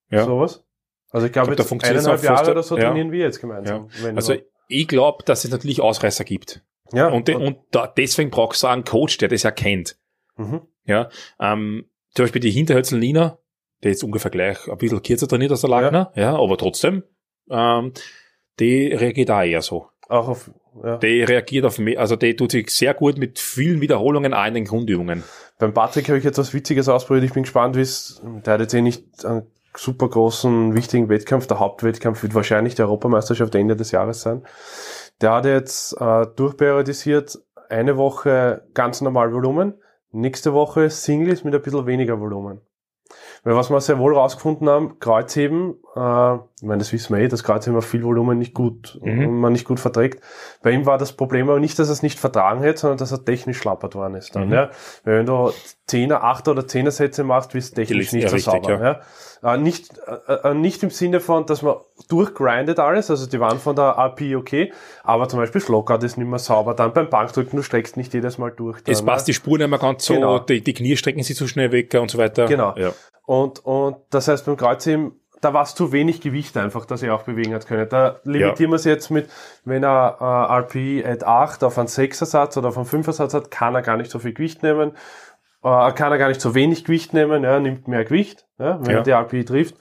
[SPEAKER 2] Ja.
[SPEAKER 3] Sowas. Also ich glaube,
[SPEAKER 2] glaub, da
[SPEAKER 3] jetzt eineinhalb Jahre oder so
[SPEAKER 2] ja.
[SPEAKER 3] trainieren wir jetzt gemeinsam. Wenn
[SPEAKER 2] Also ich glaube, dass es natürlich Ausreißer gibt.
[SPEAKER 3] ja,
[SPEAKER 2] Und, de, und da, deswegen brauchst du einen Coach, der das erkennt.
[SPEAKER 3] mhm.
[SPEAKER 2] Ja, ähm, zum Beispiel die Hinterhölzel Lina, der jetzt ungefähr gleich ein bisschen kürzer trainiert als der Lagner, ja, aber trotzdem, ähm, die reagiert auch eher so.
[SPEAKER 3] auch auf, ja.
[SPEAKER 2] Die reagiert auf mehr, also die tut sich sehr gut mit vielen Wiederholungen auch in den Grundübungen.
[SPEAKER 3] Beim Patrick habe ich jetzt was Witziges ausprobiert. Ich bin gespannt, wie es, der hat jetzt eh nicht einen super großen, wichtigen Wettkampf. Der Hauptwettkampf wird wahrscheinlich die Europameisterschaft Ende des Jahres sein. Der hat jetzt äh, durchperiodisiert eine Woche ganz normal Volumen, nächste Woche Singles mit ein bisschen weniger Volumen. Weil was wir sehr wohl rausgefunden haben, Kreuzheben, äh, ich meine, das wissen wir eh, dass Kreuzheben auf viel Volumen nicht gut,
[SPEAKER 2] Mhm.
[SPEAKER 3] man nicht gut verträgt. Bei ihm war das Problem aber nicht, dass er es nicht vertragen hätte, sondern dass er technisch schlappert worden ist dann,
[SPEAKER 2] Mhm.
[SPEAKER 3] ja. Wenn du Zehner, Achter oder Zehner Sätze machst, wirst du technisch
[SPEAKER 2] Ja,
[SPEAKER 3] nicht so
[SPEAKER 2] richtig,
[SPEAKER 3] sauber, ja. Äh, nicht, äh, äh, nicht im Sinne von, dass man durchgrindet alles, also die waren von der API okay, aber zum Beispiel Slockout ist nicht mehr sauber, dann beim Bankdrücken, du streckst nicht jedes Mal durch. Dann,
[SPEAKER 2] Es passt die Spur nicht mehr ganz so,
[SPEAKER 3] Genau.
[SPEAKER 2] die, die Knie strecken sich zu schnell weg und so weiter.
[SPEAKER 3] Genau.
[SPEAKER 2] Ja.
[SPEAKER 3] Und, und das heißt beim Kreuzheben, da war es zu wenig Gewicht einfach, dass er auch bewegen hat können. Da limitieren wir es jetzt mit, wenn er äh, RPI at 8 auf einen 6er Satz oder auf einen 5er Satz hat, kann er gar nicht so viel Gewicht nehmen. Äh, kann er gar nicht so wenig Gewicht nehmen, ja, nimmt mehr Gewicht, ja, wenn
[SPEAKER 2] Ja.
[SPEAKER 3] er die RPI trifft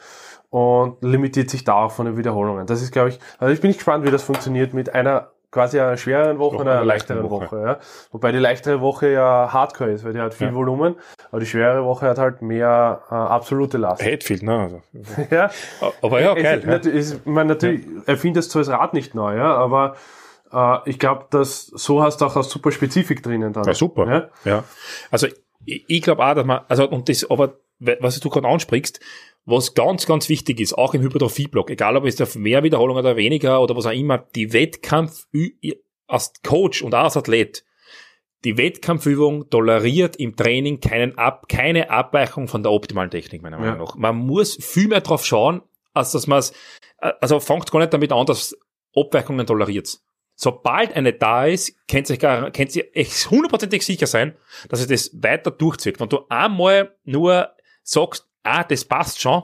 [SPEAKER 3] und limitiert sich da auch von den Wiederholungen. Das ist, glaube ich, also ich bin gespannt, wie das funktioniert mit einer quasi einer schwereren Woche und einer leichteren Woche. ja. Wobei die leichtere Woche ja Hardcore ist, weil die hat viel
[SPEAKER 2] Ja.
[SPEAKER 3] Volumen, aber die schwere Woche hat halt mehr äh, absolute Last.
[SPEAKER 2] Hatfield, ne? Also. (laughs)
[SPEAKER 3] Ja,
[SPEAKER 2] Aber ja,
[SPEAKER 3] es,
[SPEAKER 2] geil.
[SPEAKER 3] nat- es, ich meine, natürlich erfindet so das Rad nicht neu, ja, aber äh, ich glaube, dass so hast du auch eine super Spezifik drinnen dann.
[SPEAKER 2] Ja, super.
[SPEAKER 3] Ja?
[SPEAKER 2] Ja. Also ich, ich glaube auch, dass man, also und das, aber was du gerade ansprichst, was ganz, ganz wichtig ist, auch im Hypertrophie-Block, egal ob es auf mehr Wiederholungen oder weniger oder was auch immer, die Wettkampf als Coach und auch als Athlet, die Wettkampfübung toleriert im Training keinen Ab, keine Abweichung von der optimalen Technik, meiner Meinung
[SPEAKER 3] Ja.
[SPEAKER 2] nach. Man muss viel mehr drauf schauen, als dass man es, also fangt gar nicht damit an, dass Abweichungen toleriert. Sobald eine da ist, könnt ihr, gar- könnt ihr echt hundertprozentig sicher sein, dass es das weiter durchzieht. Wenn du einmal nur sagst, ah, das passt schon,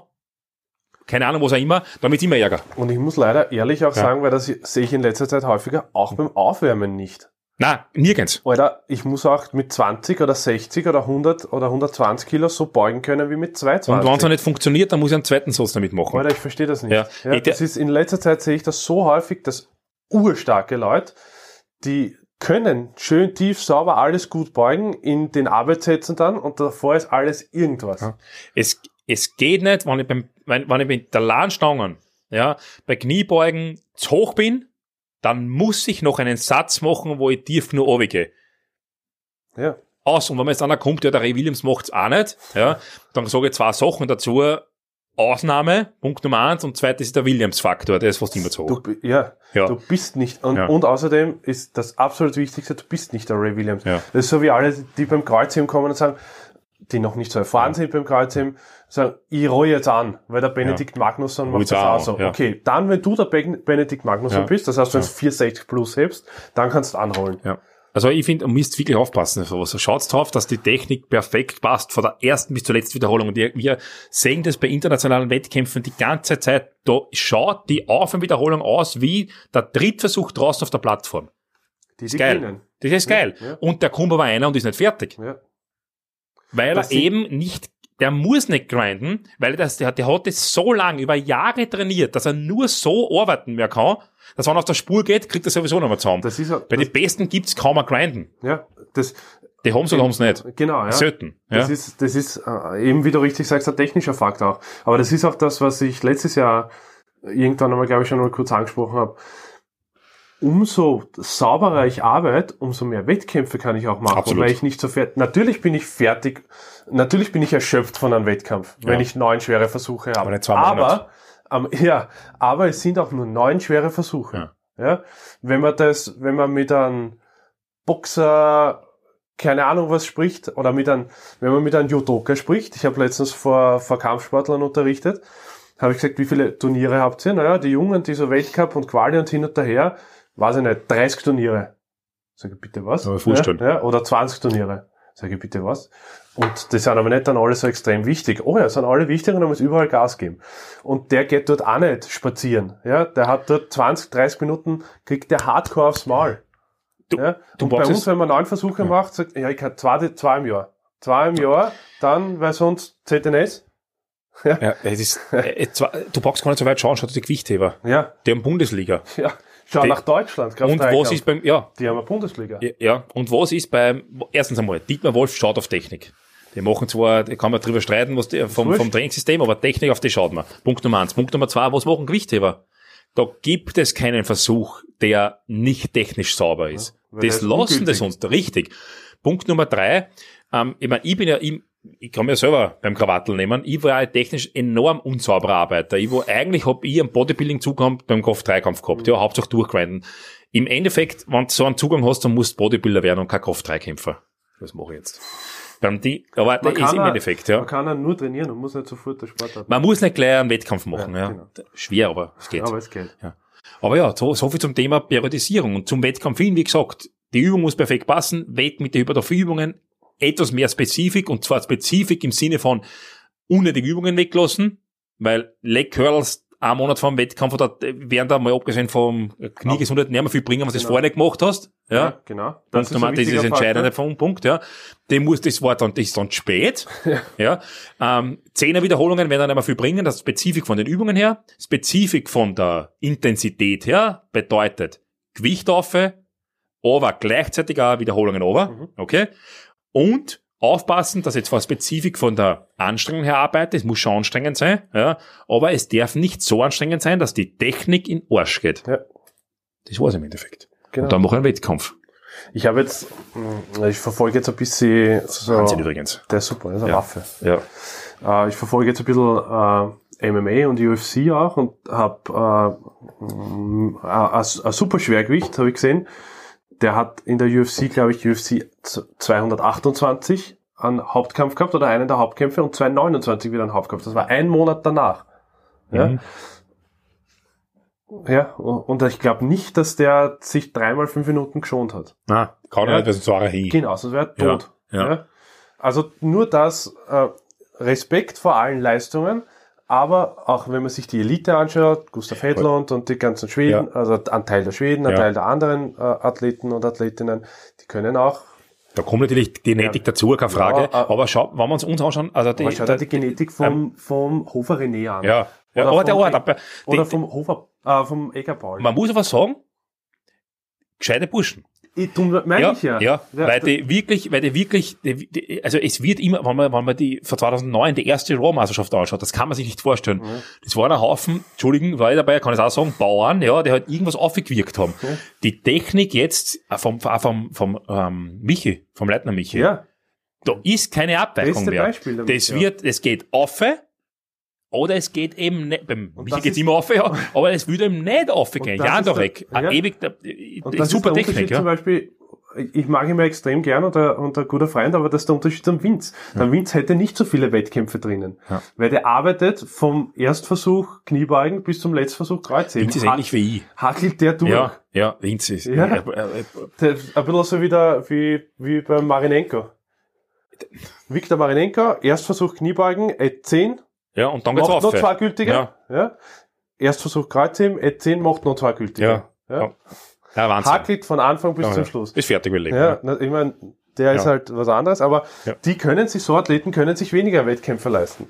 [SPEAKER 2] keine Ahnung, was auch immer, damit immer Ärger.
[SPEAKER 3] Und ich muss leider ehrlich auch
[SPEAKER 2] Ja.
[SPEAKER 3] sagen, weil das sehe ich in letzter Zeit häufiger, auch beim Aufwärmen nicht.
[SPEAKER 2] Na, nirgends.
[SPEAKER 3] Alter, ich muss auch mit 20 oder 60 oder 100 oder 120 Kilo so beugen können wie mit
[SPEAKER 2] Und wenn es
[SPEAKER 3] 22.
[SPEAKER 2] noch nicht funktioniert, dann muss ich einen zweiten Satz damit machen.
[SPEAKER 3] Alter, ich verstehe das nicht.
[SPEAKER 2] Ja.
[SPEAKER 3] Ja. Das ist, in letzter Zeit sehe ich das so häufig, dass urstarke Leute, die können schön tief, sauber alles gut beugen, in den Arbeitssätzen dann und davor ist alles irgendwas.
[SPEAKER 2] Ja. Es, es geht nicht, wenn ich beim, wenn, wenn ich mit der Lahnstangen, ja, bei Kniebeugen zu hoch bin, dann muss ich noch einen Satz machen, wo ich tief nur runtergehe.
[SPEAKER 3] Ja.
[SPEAKER 2] Aus. Und wenn man jetzt einer kommt, ja, der Ray Williams macht's auch nicht, ja, dann sage ich zwei Sachen dazu. Ausnahme, Punkt Nummer eins, und zweites ist der Williams-Faktor, der ist fast immer zu
[SPEAKER 3] Du,
[SPEAKER 2] hoch.
[SPEAKER 3] bi- ja,
[SPEAKER 2] Ja.
[SPEAKER 3] du bist nicht, und,
[SPEAKER 2] Ja.
[SPEAKER 3] und außerdem ist das absolut Wichtigste, du bist nicht der Ray Williams.
[SPEAKER 2] Ja.
[SPEAKER 3] Das ist so wie alle, die beim Kreuzheben kommen und sagen, die noch nicht so erfahren sind beim Kreuzheben, sagen, ich roll jetzt an, weil der Benedikt Magnusson macht das auch so.
[SPEAKER 2] ja.
[SPEAKER 3] Okay, dann, wenn du der Ben- Benedikt Magnusson
[SPEAKER 2] Ja.
[SPEAKER 3] bist, das heißt, wenn du 460 plus hebst, dann kannst du anrollen.
[SPEAKER 2] Ja. Also ich finde, ihr müsst wirklich aufpassen. auf sowas. Schaut drauf, dass die Technik perfekt passt, von der ersten bis zur letzten Wiederholung. Und wir, sehen das bei internationalen Wettkämpfen die ganze Zeit. Da schaut die Auf- und Wiederholung aus wie der Drittversuch draußen auf der Plattform.
[SPEAKER 3] Die, die
[SPEAKER 2] Geil.
[SPEAKER 3] gewinnen.
[SPEAKER 2] Das ist geil.
[SPEAKER 3] Ja.
[SPEAKER 2] Und der kommt aber einer und ist nicht fertig.
[SPEAKER 3] Ja.
[SPEAKER 2] Weil er eben nicht, der muss nicht grinden, weil das, der, der hat das so lang, über Jahre trainiert, dass er nur so arbeiten mehr kann, dass wenn er auf der Spur geht, kriegt er sowieso noch mal zusammen.
[SPEAKER 3] Das ist,
[SPEAKER 2] Bei den Besten gibt's kaum ein Grinden.
[SPEAKER 3] ja, das,
[SPEAKER 2] Die haben's oder haben's nicht.
[SPEAKER 3] genau, ja.
[SPEAKER 2] Selten. Ja.
[SPEAKER 3] Das ist, das ist äh, eben, wie du richtig sagst, ein technischer Fakt auch. Aber das ist auch das, was ich letztes Jahr irgendwann einmal, glaube ich, schon mal kurz angesprochen habe. Umso sauberer ich arbeite, umso mehr Wettkämpfe kann ich auch machen,
[SPEAKER 2] Absolut.
[SPEAKER 3] weil ich nicht so fertig. Natürlich bin ich fertig, natürlich bin ich erschöpft von einem Wettkampf, wenn
[SPEAKER 2] Ja.
[SPEAKER 3] ich neun schwere Versuche habe.
[SPEAKER 2] Aber nicht zwei
[SPEAKER 3] aber, ähm, (laughs) ja, aber es sind auch nur neun schwere Versuche. Ja. Wenn man das, wenn man mit einem Boxer keine Ahnung was spricht oder mit einem, wenn man mit einem Judoka spricht, ich habe letztens vor, vor Kampfsportlern unterrichtet, habe ich gesagt, wie viele Turniere habt ihr? Naja, die Jungen, die so Weltcup und Quali und hin und daher, weiß ich nicht, 30 Turniere. Sag ich, bitte was?
[SPEAKER 2] Aber vorstellen.
[SPEAKER 3] Ja, ja, oder 20 Turniere. Sag ich, bitte was? Und die sind aber nicht dann alle so extrem wichtig. Oh ja, sind alle wichtig und er muss überall Gas geben. Und der geht dort auch nicht spazieren. Ja, der hat dort 20, 30 Minuten, kriegt der Hardcore aufs Maul.
[SPEAKER 2] Du-
[SPEAKER 3] ja?
[SPEAKER 2] du
[SPEAKER 3] und bei uns, wenn man neun Versuche macht, sagt, ja, ich kann zwei, zwei im Jahr. Zwei im Jahr, dann, weil sonst ZNS.
[SPEAKER 2] Ja, es ist, äh, du brauchst gar nicht so weit schauen, schau dir die Gewichtheber.
[SPEAKER 3] Ja,
[SPEAKER 2] Die haben Bundesliga.
[SPEAKER 3] ja. Schau
[SPEAKER 2] Die-
[SPEAKER 3] nach Deutschland.
[SPEAKER 2] Und was ist beim, ja,
[SPEAKER 3] Die haben eine Bundesliga.
[SPEAKER 2] ja, ja, und was ist beim, erstens einmal, Dietmar Wolf schaut auf Technik. Die machen zwar, da kann man drüber streiten, was die, vom, vom Trainingssystem, aber Technik auf die schaut man. Punkt Nummer eins. Punkt Nummer zwei, was machen Gewichtheber? Da gibt es keinen Versuch, der nicht technisch sauber ist.
[SPEAKER 3] der
[SPEAKER 2] das lassen das uns, richtig. Punkt Nummer drei, ähm, ich meine, ich bin ja, ich, ich kann mir selber beim Krawattel nehmen, ich war ja technisch enorm unsauberer Arbeiter. Ich war, eigentlich hab ich am Bodybuilding Zugang beim Kraft-3-Kampf gehabt, ja, hauptsächlich durchgrinden. Im Endeffekt, wenn du so einen Zugang hast, dann musst du Bodybuilder werden und kein Kraft-3-Kämpfer. Das mache ich jetzt. Beim die, aber das ist im Endeffekt, ja.
[SPEAKER 3] Man kann auch nur trainieren und muss nicht sofort der Sport haben.
[SPEAKER 2] Man muss nicht gleich einen Wettkampf machen,
[SPEAKER 3] Ja,
[SPEAKER 2] ja.
[SPEAKER 3] genau.
[SPEAKER 2] Schwer, aber es geht.
[SPEAKER 3] Aber es geht.
[SPEAKER 2] Aber ja, so, so viel zum Thema Periodisierung. Und zum Wettkampf hin, wie gesagt, die Übung muss perfekt passen, Wett mit den Hypertrophie-Übungen, etwas mehr Spezifik, und zwar Spezifik im Sinne von unnötige Übungen weglassen, weil Leg Curls ein Monat vor dem Wettkampf oder während da mal abgesehen vom Kniegesundheit nicht mehr viel bringen, was du
[SPEAKER 3] Genau.
[SPEAKER 2] vorher nicht gemacht hast. Ja.
[SPEAKER 3] genau.
[SPEAKER 2] Punkt Nummer,
[SPEAKER 3] ein
[SPEAKER 2] das ist das
[SPEAKER 3] wichtiger
[SPEAKER 2] entscheidende
[SPEAKER 3] Faktor.
[SPEAKER 2] Punkt, ja. Dem muss, das war dann, das ist dann spät, (laughs) ja. Ähm, Zehner Wiederholungen werden dann immer viel bringen, das ist Spezifik von den Übungen her, Spezifik von der Intensität her, bedeutet Gewicht auf, aber gleichzeitig auch Wiederholungen over,
[SPEAKER 3] Mhm.
[SPEAKER 2] okay. Und aufpassen, dass jetzt zwar Spezifik von der Anstrengung her arbeitet, es muss schon anstrengend sein, ja, aber es darf nicht so anstrengend sein, dass die Technik in Arsch geht.
[SPEAKER 3] Ja.
[SPEAKER 2] Das war's im Endeffekt.
[SPEAKER 3] Genau.
[SPEAKER 2] Und dann mache ich einen Wettkampf.
[SPEAKER 3] Ich habe jetzt, mh, ich verfolge jetzt ein bisschen so,
[SPEAKER 2] Wahnsinn übrigens.
[SPEAKER 3] der ist super, das ist eine
[SPEAKER 2] Ja.
[SPEAKER 3] Waffe.
[SPEAKER 2] Ja.
[SPEAKER 3] Äh, ich verfolge jetzt ein bisschen äh, MMA und UFC auch und habe äh, ein ein super Schwergewicht, habe ich gesehen. Der hat in der UFC, glaube ich, UFC 228 einen Hauptkampf gehabt oder einen der Hauptkämpfe und 229 wieder einen Hauptkampf. Das war ein Monat danach. Ja?
[SPEAKER 2] Mhm.
[SPEAKER 3] Ja, und ich glaube nicht, dass der sich dreimal fünf Minuten geschont hat.
[SPEAKER 2] Na, kann
[SPEAKER 3] Ja.
[SPEAKER 2] er hin.
[SPEAKER 3] Genau, sonst wäre er tot.
[SPEAKER 2] Ja, ja.
[SPEAKER 3] Also nur das, äh, Respekt vor allen Leistungen, aber auch wenn man sich die Elite anschaut, Gustav Hedlund und die ganzen Schweden,
[SPEAKER 2] Ja.
[SPEAKER 3] also ein Teil der Schweden, ein
[SPEAKER 2] Ja.
[SPEAKER 3] Teil der anderen äh, Athleten und Athletinnen, die können auch,
[SPEAKER 2] Da kommt natürlich die Genetik dazu, keine Frage.
[SPEAKER 3] Ja, äh,
[SPEAKER 2] aber schau, wenn wir uns uns anschauen, also die,
[SPEAKER 3] aber schau
[SPEAKER 2] da-
[SPEAKER 3] die Genetik vom, vom Hofer René an.
[SPEAKER 2] ja, ja,
[SPEAKER 3] Oder
[SPEAKER 2] aber der
[SPEAKER 3] vom-
[SPEAKER 2] Ort, aber
[SPEAKER 3] Oder
[SPEAKER 2] die,
[SPEAKER 3] vom Hofer, äh, vom Eger Paul.
[SPEAKER 2] man muss aber sagen, gescheite Burschen.
[SPEAKER 3] Ich, du, meine
[SPEAKER 2] Ja,
[SPEAKER 3] ich ja.
[SPEAKER 2] ja, weil die wirklich, weil die wirklich, die, die, also es wird immer, wenn man, wenn man die von 2009 die erste Raw-Meisterschaft anschaut, das kann man sich nicht vorstellen. Das waren ein Haufen, Entschuldigen, war ich dabei, kann ich auch sagen, Bauern, ja, die halt irgendwas aufgewirkt haben. Die Technik jetzt äh, vom, vom, vom ähm, Michi, vom Leitner Michi,
[SPEAKER 3] ja.
[SPEAKER 2] da ist keine Abweichung
[SPEAKER 3] Beste
[SPEAKER 2] mehr.
[SPEAKER 3] Beispiel damit,
[SPEAKER 2] das
[SPEAKER 3] ja.
[SPEAKER 2] wird, es geht auf oder es geht eben nicht, beim Michi
[SPEAKER 3] das
[SPEAKER 2] geht's immer auf, ja, aber es würde eben nicht aufgehen.
[SPEAKER 3] das
[SPEAKER 2] Ja,
[SPEAKER 3] der-
[SPEAKER 2] weg.
[SPEAKER 3] ja.
[SPEAKER 2] Ewig, äh,
[SPEAKER 3] Und das
[SPEAKER 2] super
[SPEAKER 3] ist der
[SPEAKER 2] Technik, ja.
[SPEAKER 3] zum Beispiel, ich mag ihn ja extrem gern und ein, und ein guter Freund, aber das ist der Unterschied zum Vince. Der Vince hätte nicht so viele Wettkämpfe drinnen.
[SPEAKER 2] Ja.
[SPEAKER 3] Weil der arbeitet vom Erstversuch Kniebeugen bis zum Letztversuch Kreuzheben.
[SPEAKER 2] Vince ist ähnlich wie ich.
[SPEAKER 3] Hackelt der durch.
[SPEAKER 2] Ja, ja, Vince ist.
[SPEAKER 3] Ja.
[SPEAKER 2] Äh, äh, äh,
[SPEAKER 3] Der, ein bisschen so wie, der, wie, wie beim Marinenko. Viktor Marinenko, Erstversuch Kniebeugen, E10,
[SPEAKER 2] ja, und dann
[SPEAKER 3] macht noch
[SPEAKER 2] auf.
[SPEAKER 3] zwei gültige.
[SPEAKER 2] Ja.
[SPEAKER 3] Ja. Erstversuch Kreuzheben, E10 macht noch zwei gültige.
[SPEAKER 2] Ja.
[SPEAKER 3] Ja.
[SPEAKER 2] Ja. Ja, Wahnsinn.
[SPEAKER 3] Hackelt von Anfang bis
[SPEAKER 2] Ja,
[SPEAKER 3] zum
[SPEAKER 2] ja.
[SPEAKER 3] Schluss.
[SPEAKER 2] Ist fertig überlegt.
[SPEAKER 3] Ja, na, ich meine, der ist
[SPEAKER 2] Ja.
[SPEAKER 3] halt was anderes, aber
[SPEAKER 2] Ja.
[SPEAKER 3] die können sich, so Athleten können sich weniger Wettkämpfe leisten.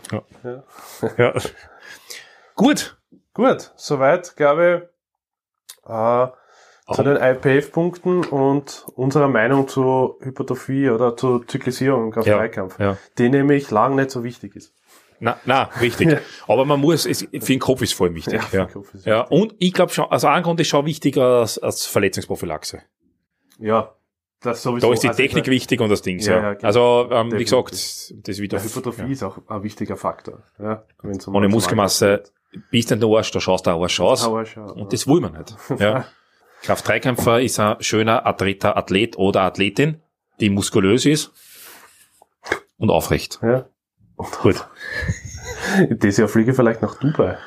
[SPEAKER 2] Ja. (laughs) Gut.
[SPEAKER 3] Gut, soweit, glaube ich, äh, zu den IPF-Punkten und unserer Meinung zu Hypertrophie oder zu Zyklisierung im Kraft-3-Kampf,
[SPEAKER 2] ja.
[SPEAKER 3] die nämlich lang nicht so wichtig ist.
[SPEAKER 2] Na, na, richtig.
[SPEAKER 3] Ja.
[SPEAKER 2] Aber man muss, es, für den Kopf ist voll wichtig.
[SPEAKER 3] Ja,
[SPEAKER 2] Ja,
[SPEAKER 3] ist
[SPEAKER 2] ja. und ich glaube schon, also ein Grund ist schon wichtiger als, als Verletzungsprophylaxe.
[SPEAKER 3] Ja, das sowieso.
[SPEAKER 2] Da ist die
[SPEAKER 3] also
[SPEAKER 2] Technik
[SPEAKER 3] der-
[SPEAKER 2] wichtig und das Ding.
[SPEAKER 3] Ja,
[SPEAKER 2] Ja,
[SPEAKER 3] ja.
[SPEAKER 2] Also, ähm, wie gesagt, das wieder.
[SPEAKER 3] Der Hypertrophie ist auch ein wichtiger Faktor. Ja, um
[SPEAKER 2] Ohne Muskelmasse bist du den Arsch, da schaust du auch Arsch aus. Und das will man nicht. Ja. (laughs) Kraft-3-Kämpfer ist ein schöner Athleter, Athlet oder Athletin, die muskulös ist und aufrecht.
[SPEAKER 3] ja.
[SPEAKER 2] Gut.
[SPEAKER 3] Das Jahr fliege ich vielleicht nach Dubai.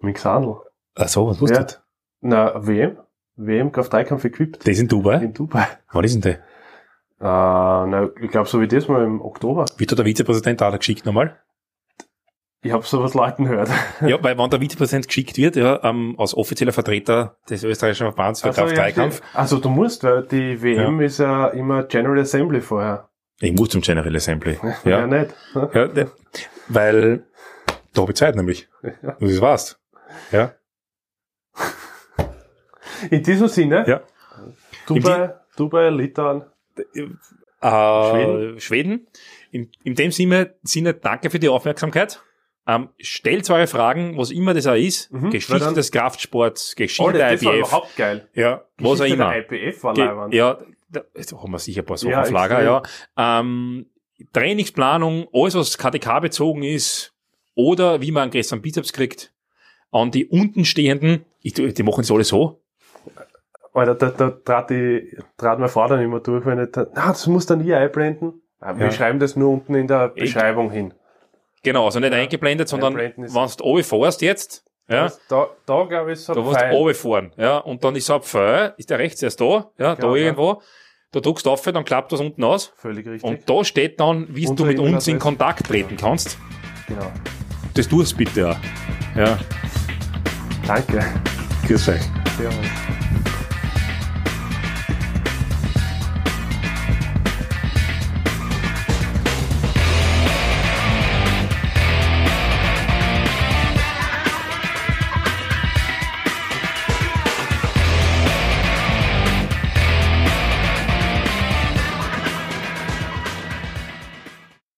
[SPEAKER 3] Mit Xandl.
[SPEAKER 2] Ach so, was
[SPEAKER 3] Ja.
[SPEAKER 2] wusstest
[SPEAKER 3] Na, WM? WM Kraft-3-Kampf equipped.
[SPEAKER 2] du? Das in Dubai?
[SPEAKER 3] In Dubai.
[SPEAKER 2] Wann ist denn der?
[SPEAKER 3] Äh, na, ich glaube, so wie das mal im Oktober.
[SPEAKER 2] Wird da der Vizepräsident auch geschickt nochmal?
[SPEAKER 3] Ich habe sowas Leuten gehört. (laughs)
[SPEAKER 2] Ja, weil wenn der Vizepräsident geschickt wird, ja, ähm, als offizieller Vertreter des österreichischen Verbands für
[SPEAKER 3] Also, ja,
[SPEAKER 2] Kraft-3-Kampf,
[SPEAKER 3] stimmt. also du musst, weil die WM ist ja immer General Assembly vorher.
[SPEAKER 2] Ich muss zum General Assembly.
[SPEAKER 3] Ja,
[SPEAKER 2] Ja,
[SPEAKER 3] nicht.
[SPEAKER 2] ja weil da habe ich Zeit nämlich.
[SPEAKER 3] Ja.
[SPEAKER 2] Und das war's. Ja.
[SPEAKER 3] In diesem Sinne,
[SPEAKER 2] Ja.
[SPEAKER 3] Dubai, Dubai, Litauen.
[SPEAKER 2] Äh,
[SPEAKER 3] Schweden?
[SPEAKER 2] Schweden. In, in dem Sinne, Sinne, danke für die Aufmerksamkeit. Ähm, stellt eure Fragen, was immer das auch ist.
[SPEAKER 3] Mhm,
[SPEAKER 2] Geschichte des Kraftsports, Geschichte
[SPEAKER 3] Oh, das,
[SPEAKER 2] der
[SPEAKER 3] das war
[SPEAKER 2] IPF.
[SPEAKER 3] überhaupt geil.
[SPEAKER 2] Ja, was auch
[SPEAKER 3] Geschichte
[SPEAKER 2] immer.
[SPEAKER 3] Der IPF war
[SPEAKER 2] Ge-. Ja, da, jetzt haben wir sicher ein paar Sachen
[SPEAKER 3] Ja,
[SPEAKER 2] auf Lager, ja. Ähm, Trainingsplanung, alles was KDK bezogen ist, oder wie man einen größeren Bizeps kriegt, an die untenstehenden, ich, die machen das alle so.
[SPEAKER 3] Alter, da, da trat, die, trat meine Frau dann immer durch, wenn ich da, na, das muss dann nie einblenden. Ah, Wir
[SPEAKER 2] Ja.
[SPEAKER 3] schreiben das nur unten in der
[SPEAKER 2] Ich-
[SPEAKER 3] Beschreibung hin.
[SPEAKER 2] Genau, also nicht eingeblendet, sondern wenn du oben fährst jetzt, ja,
[SPEAKER 3] Das- Da, da glaube ich, so
[SPEAKER 2] da musst du
[SPEAKER 3] Pfeil.
[SPEAKER 2] oben fahren, ja, und dann ist so ein Pfeil, ist der rechts erst da, ja,
[SPEAKER 3] Genau,
[SPEAKER 2] da
[SPEAKER 3] ja.
[SPEAKER 2] Da drückst du auf, dann klappt das unten aus,
[SPEAKER 3] Völlig richtig.
[SPEAKER 2] und da steht dann, wie du mit uns in. Kontakt treten kannst.
[SPEAKER 3] genau.
[SPEAKER 2] Das tust bitte auch. Ja.
[SPEAKER 3] Danke.
[SPEAKER 2] Grüß euch.
[SPEAKER 3] Servus.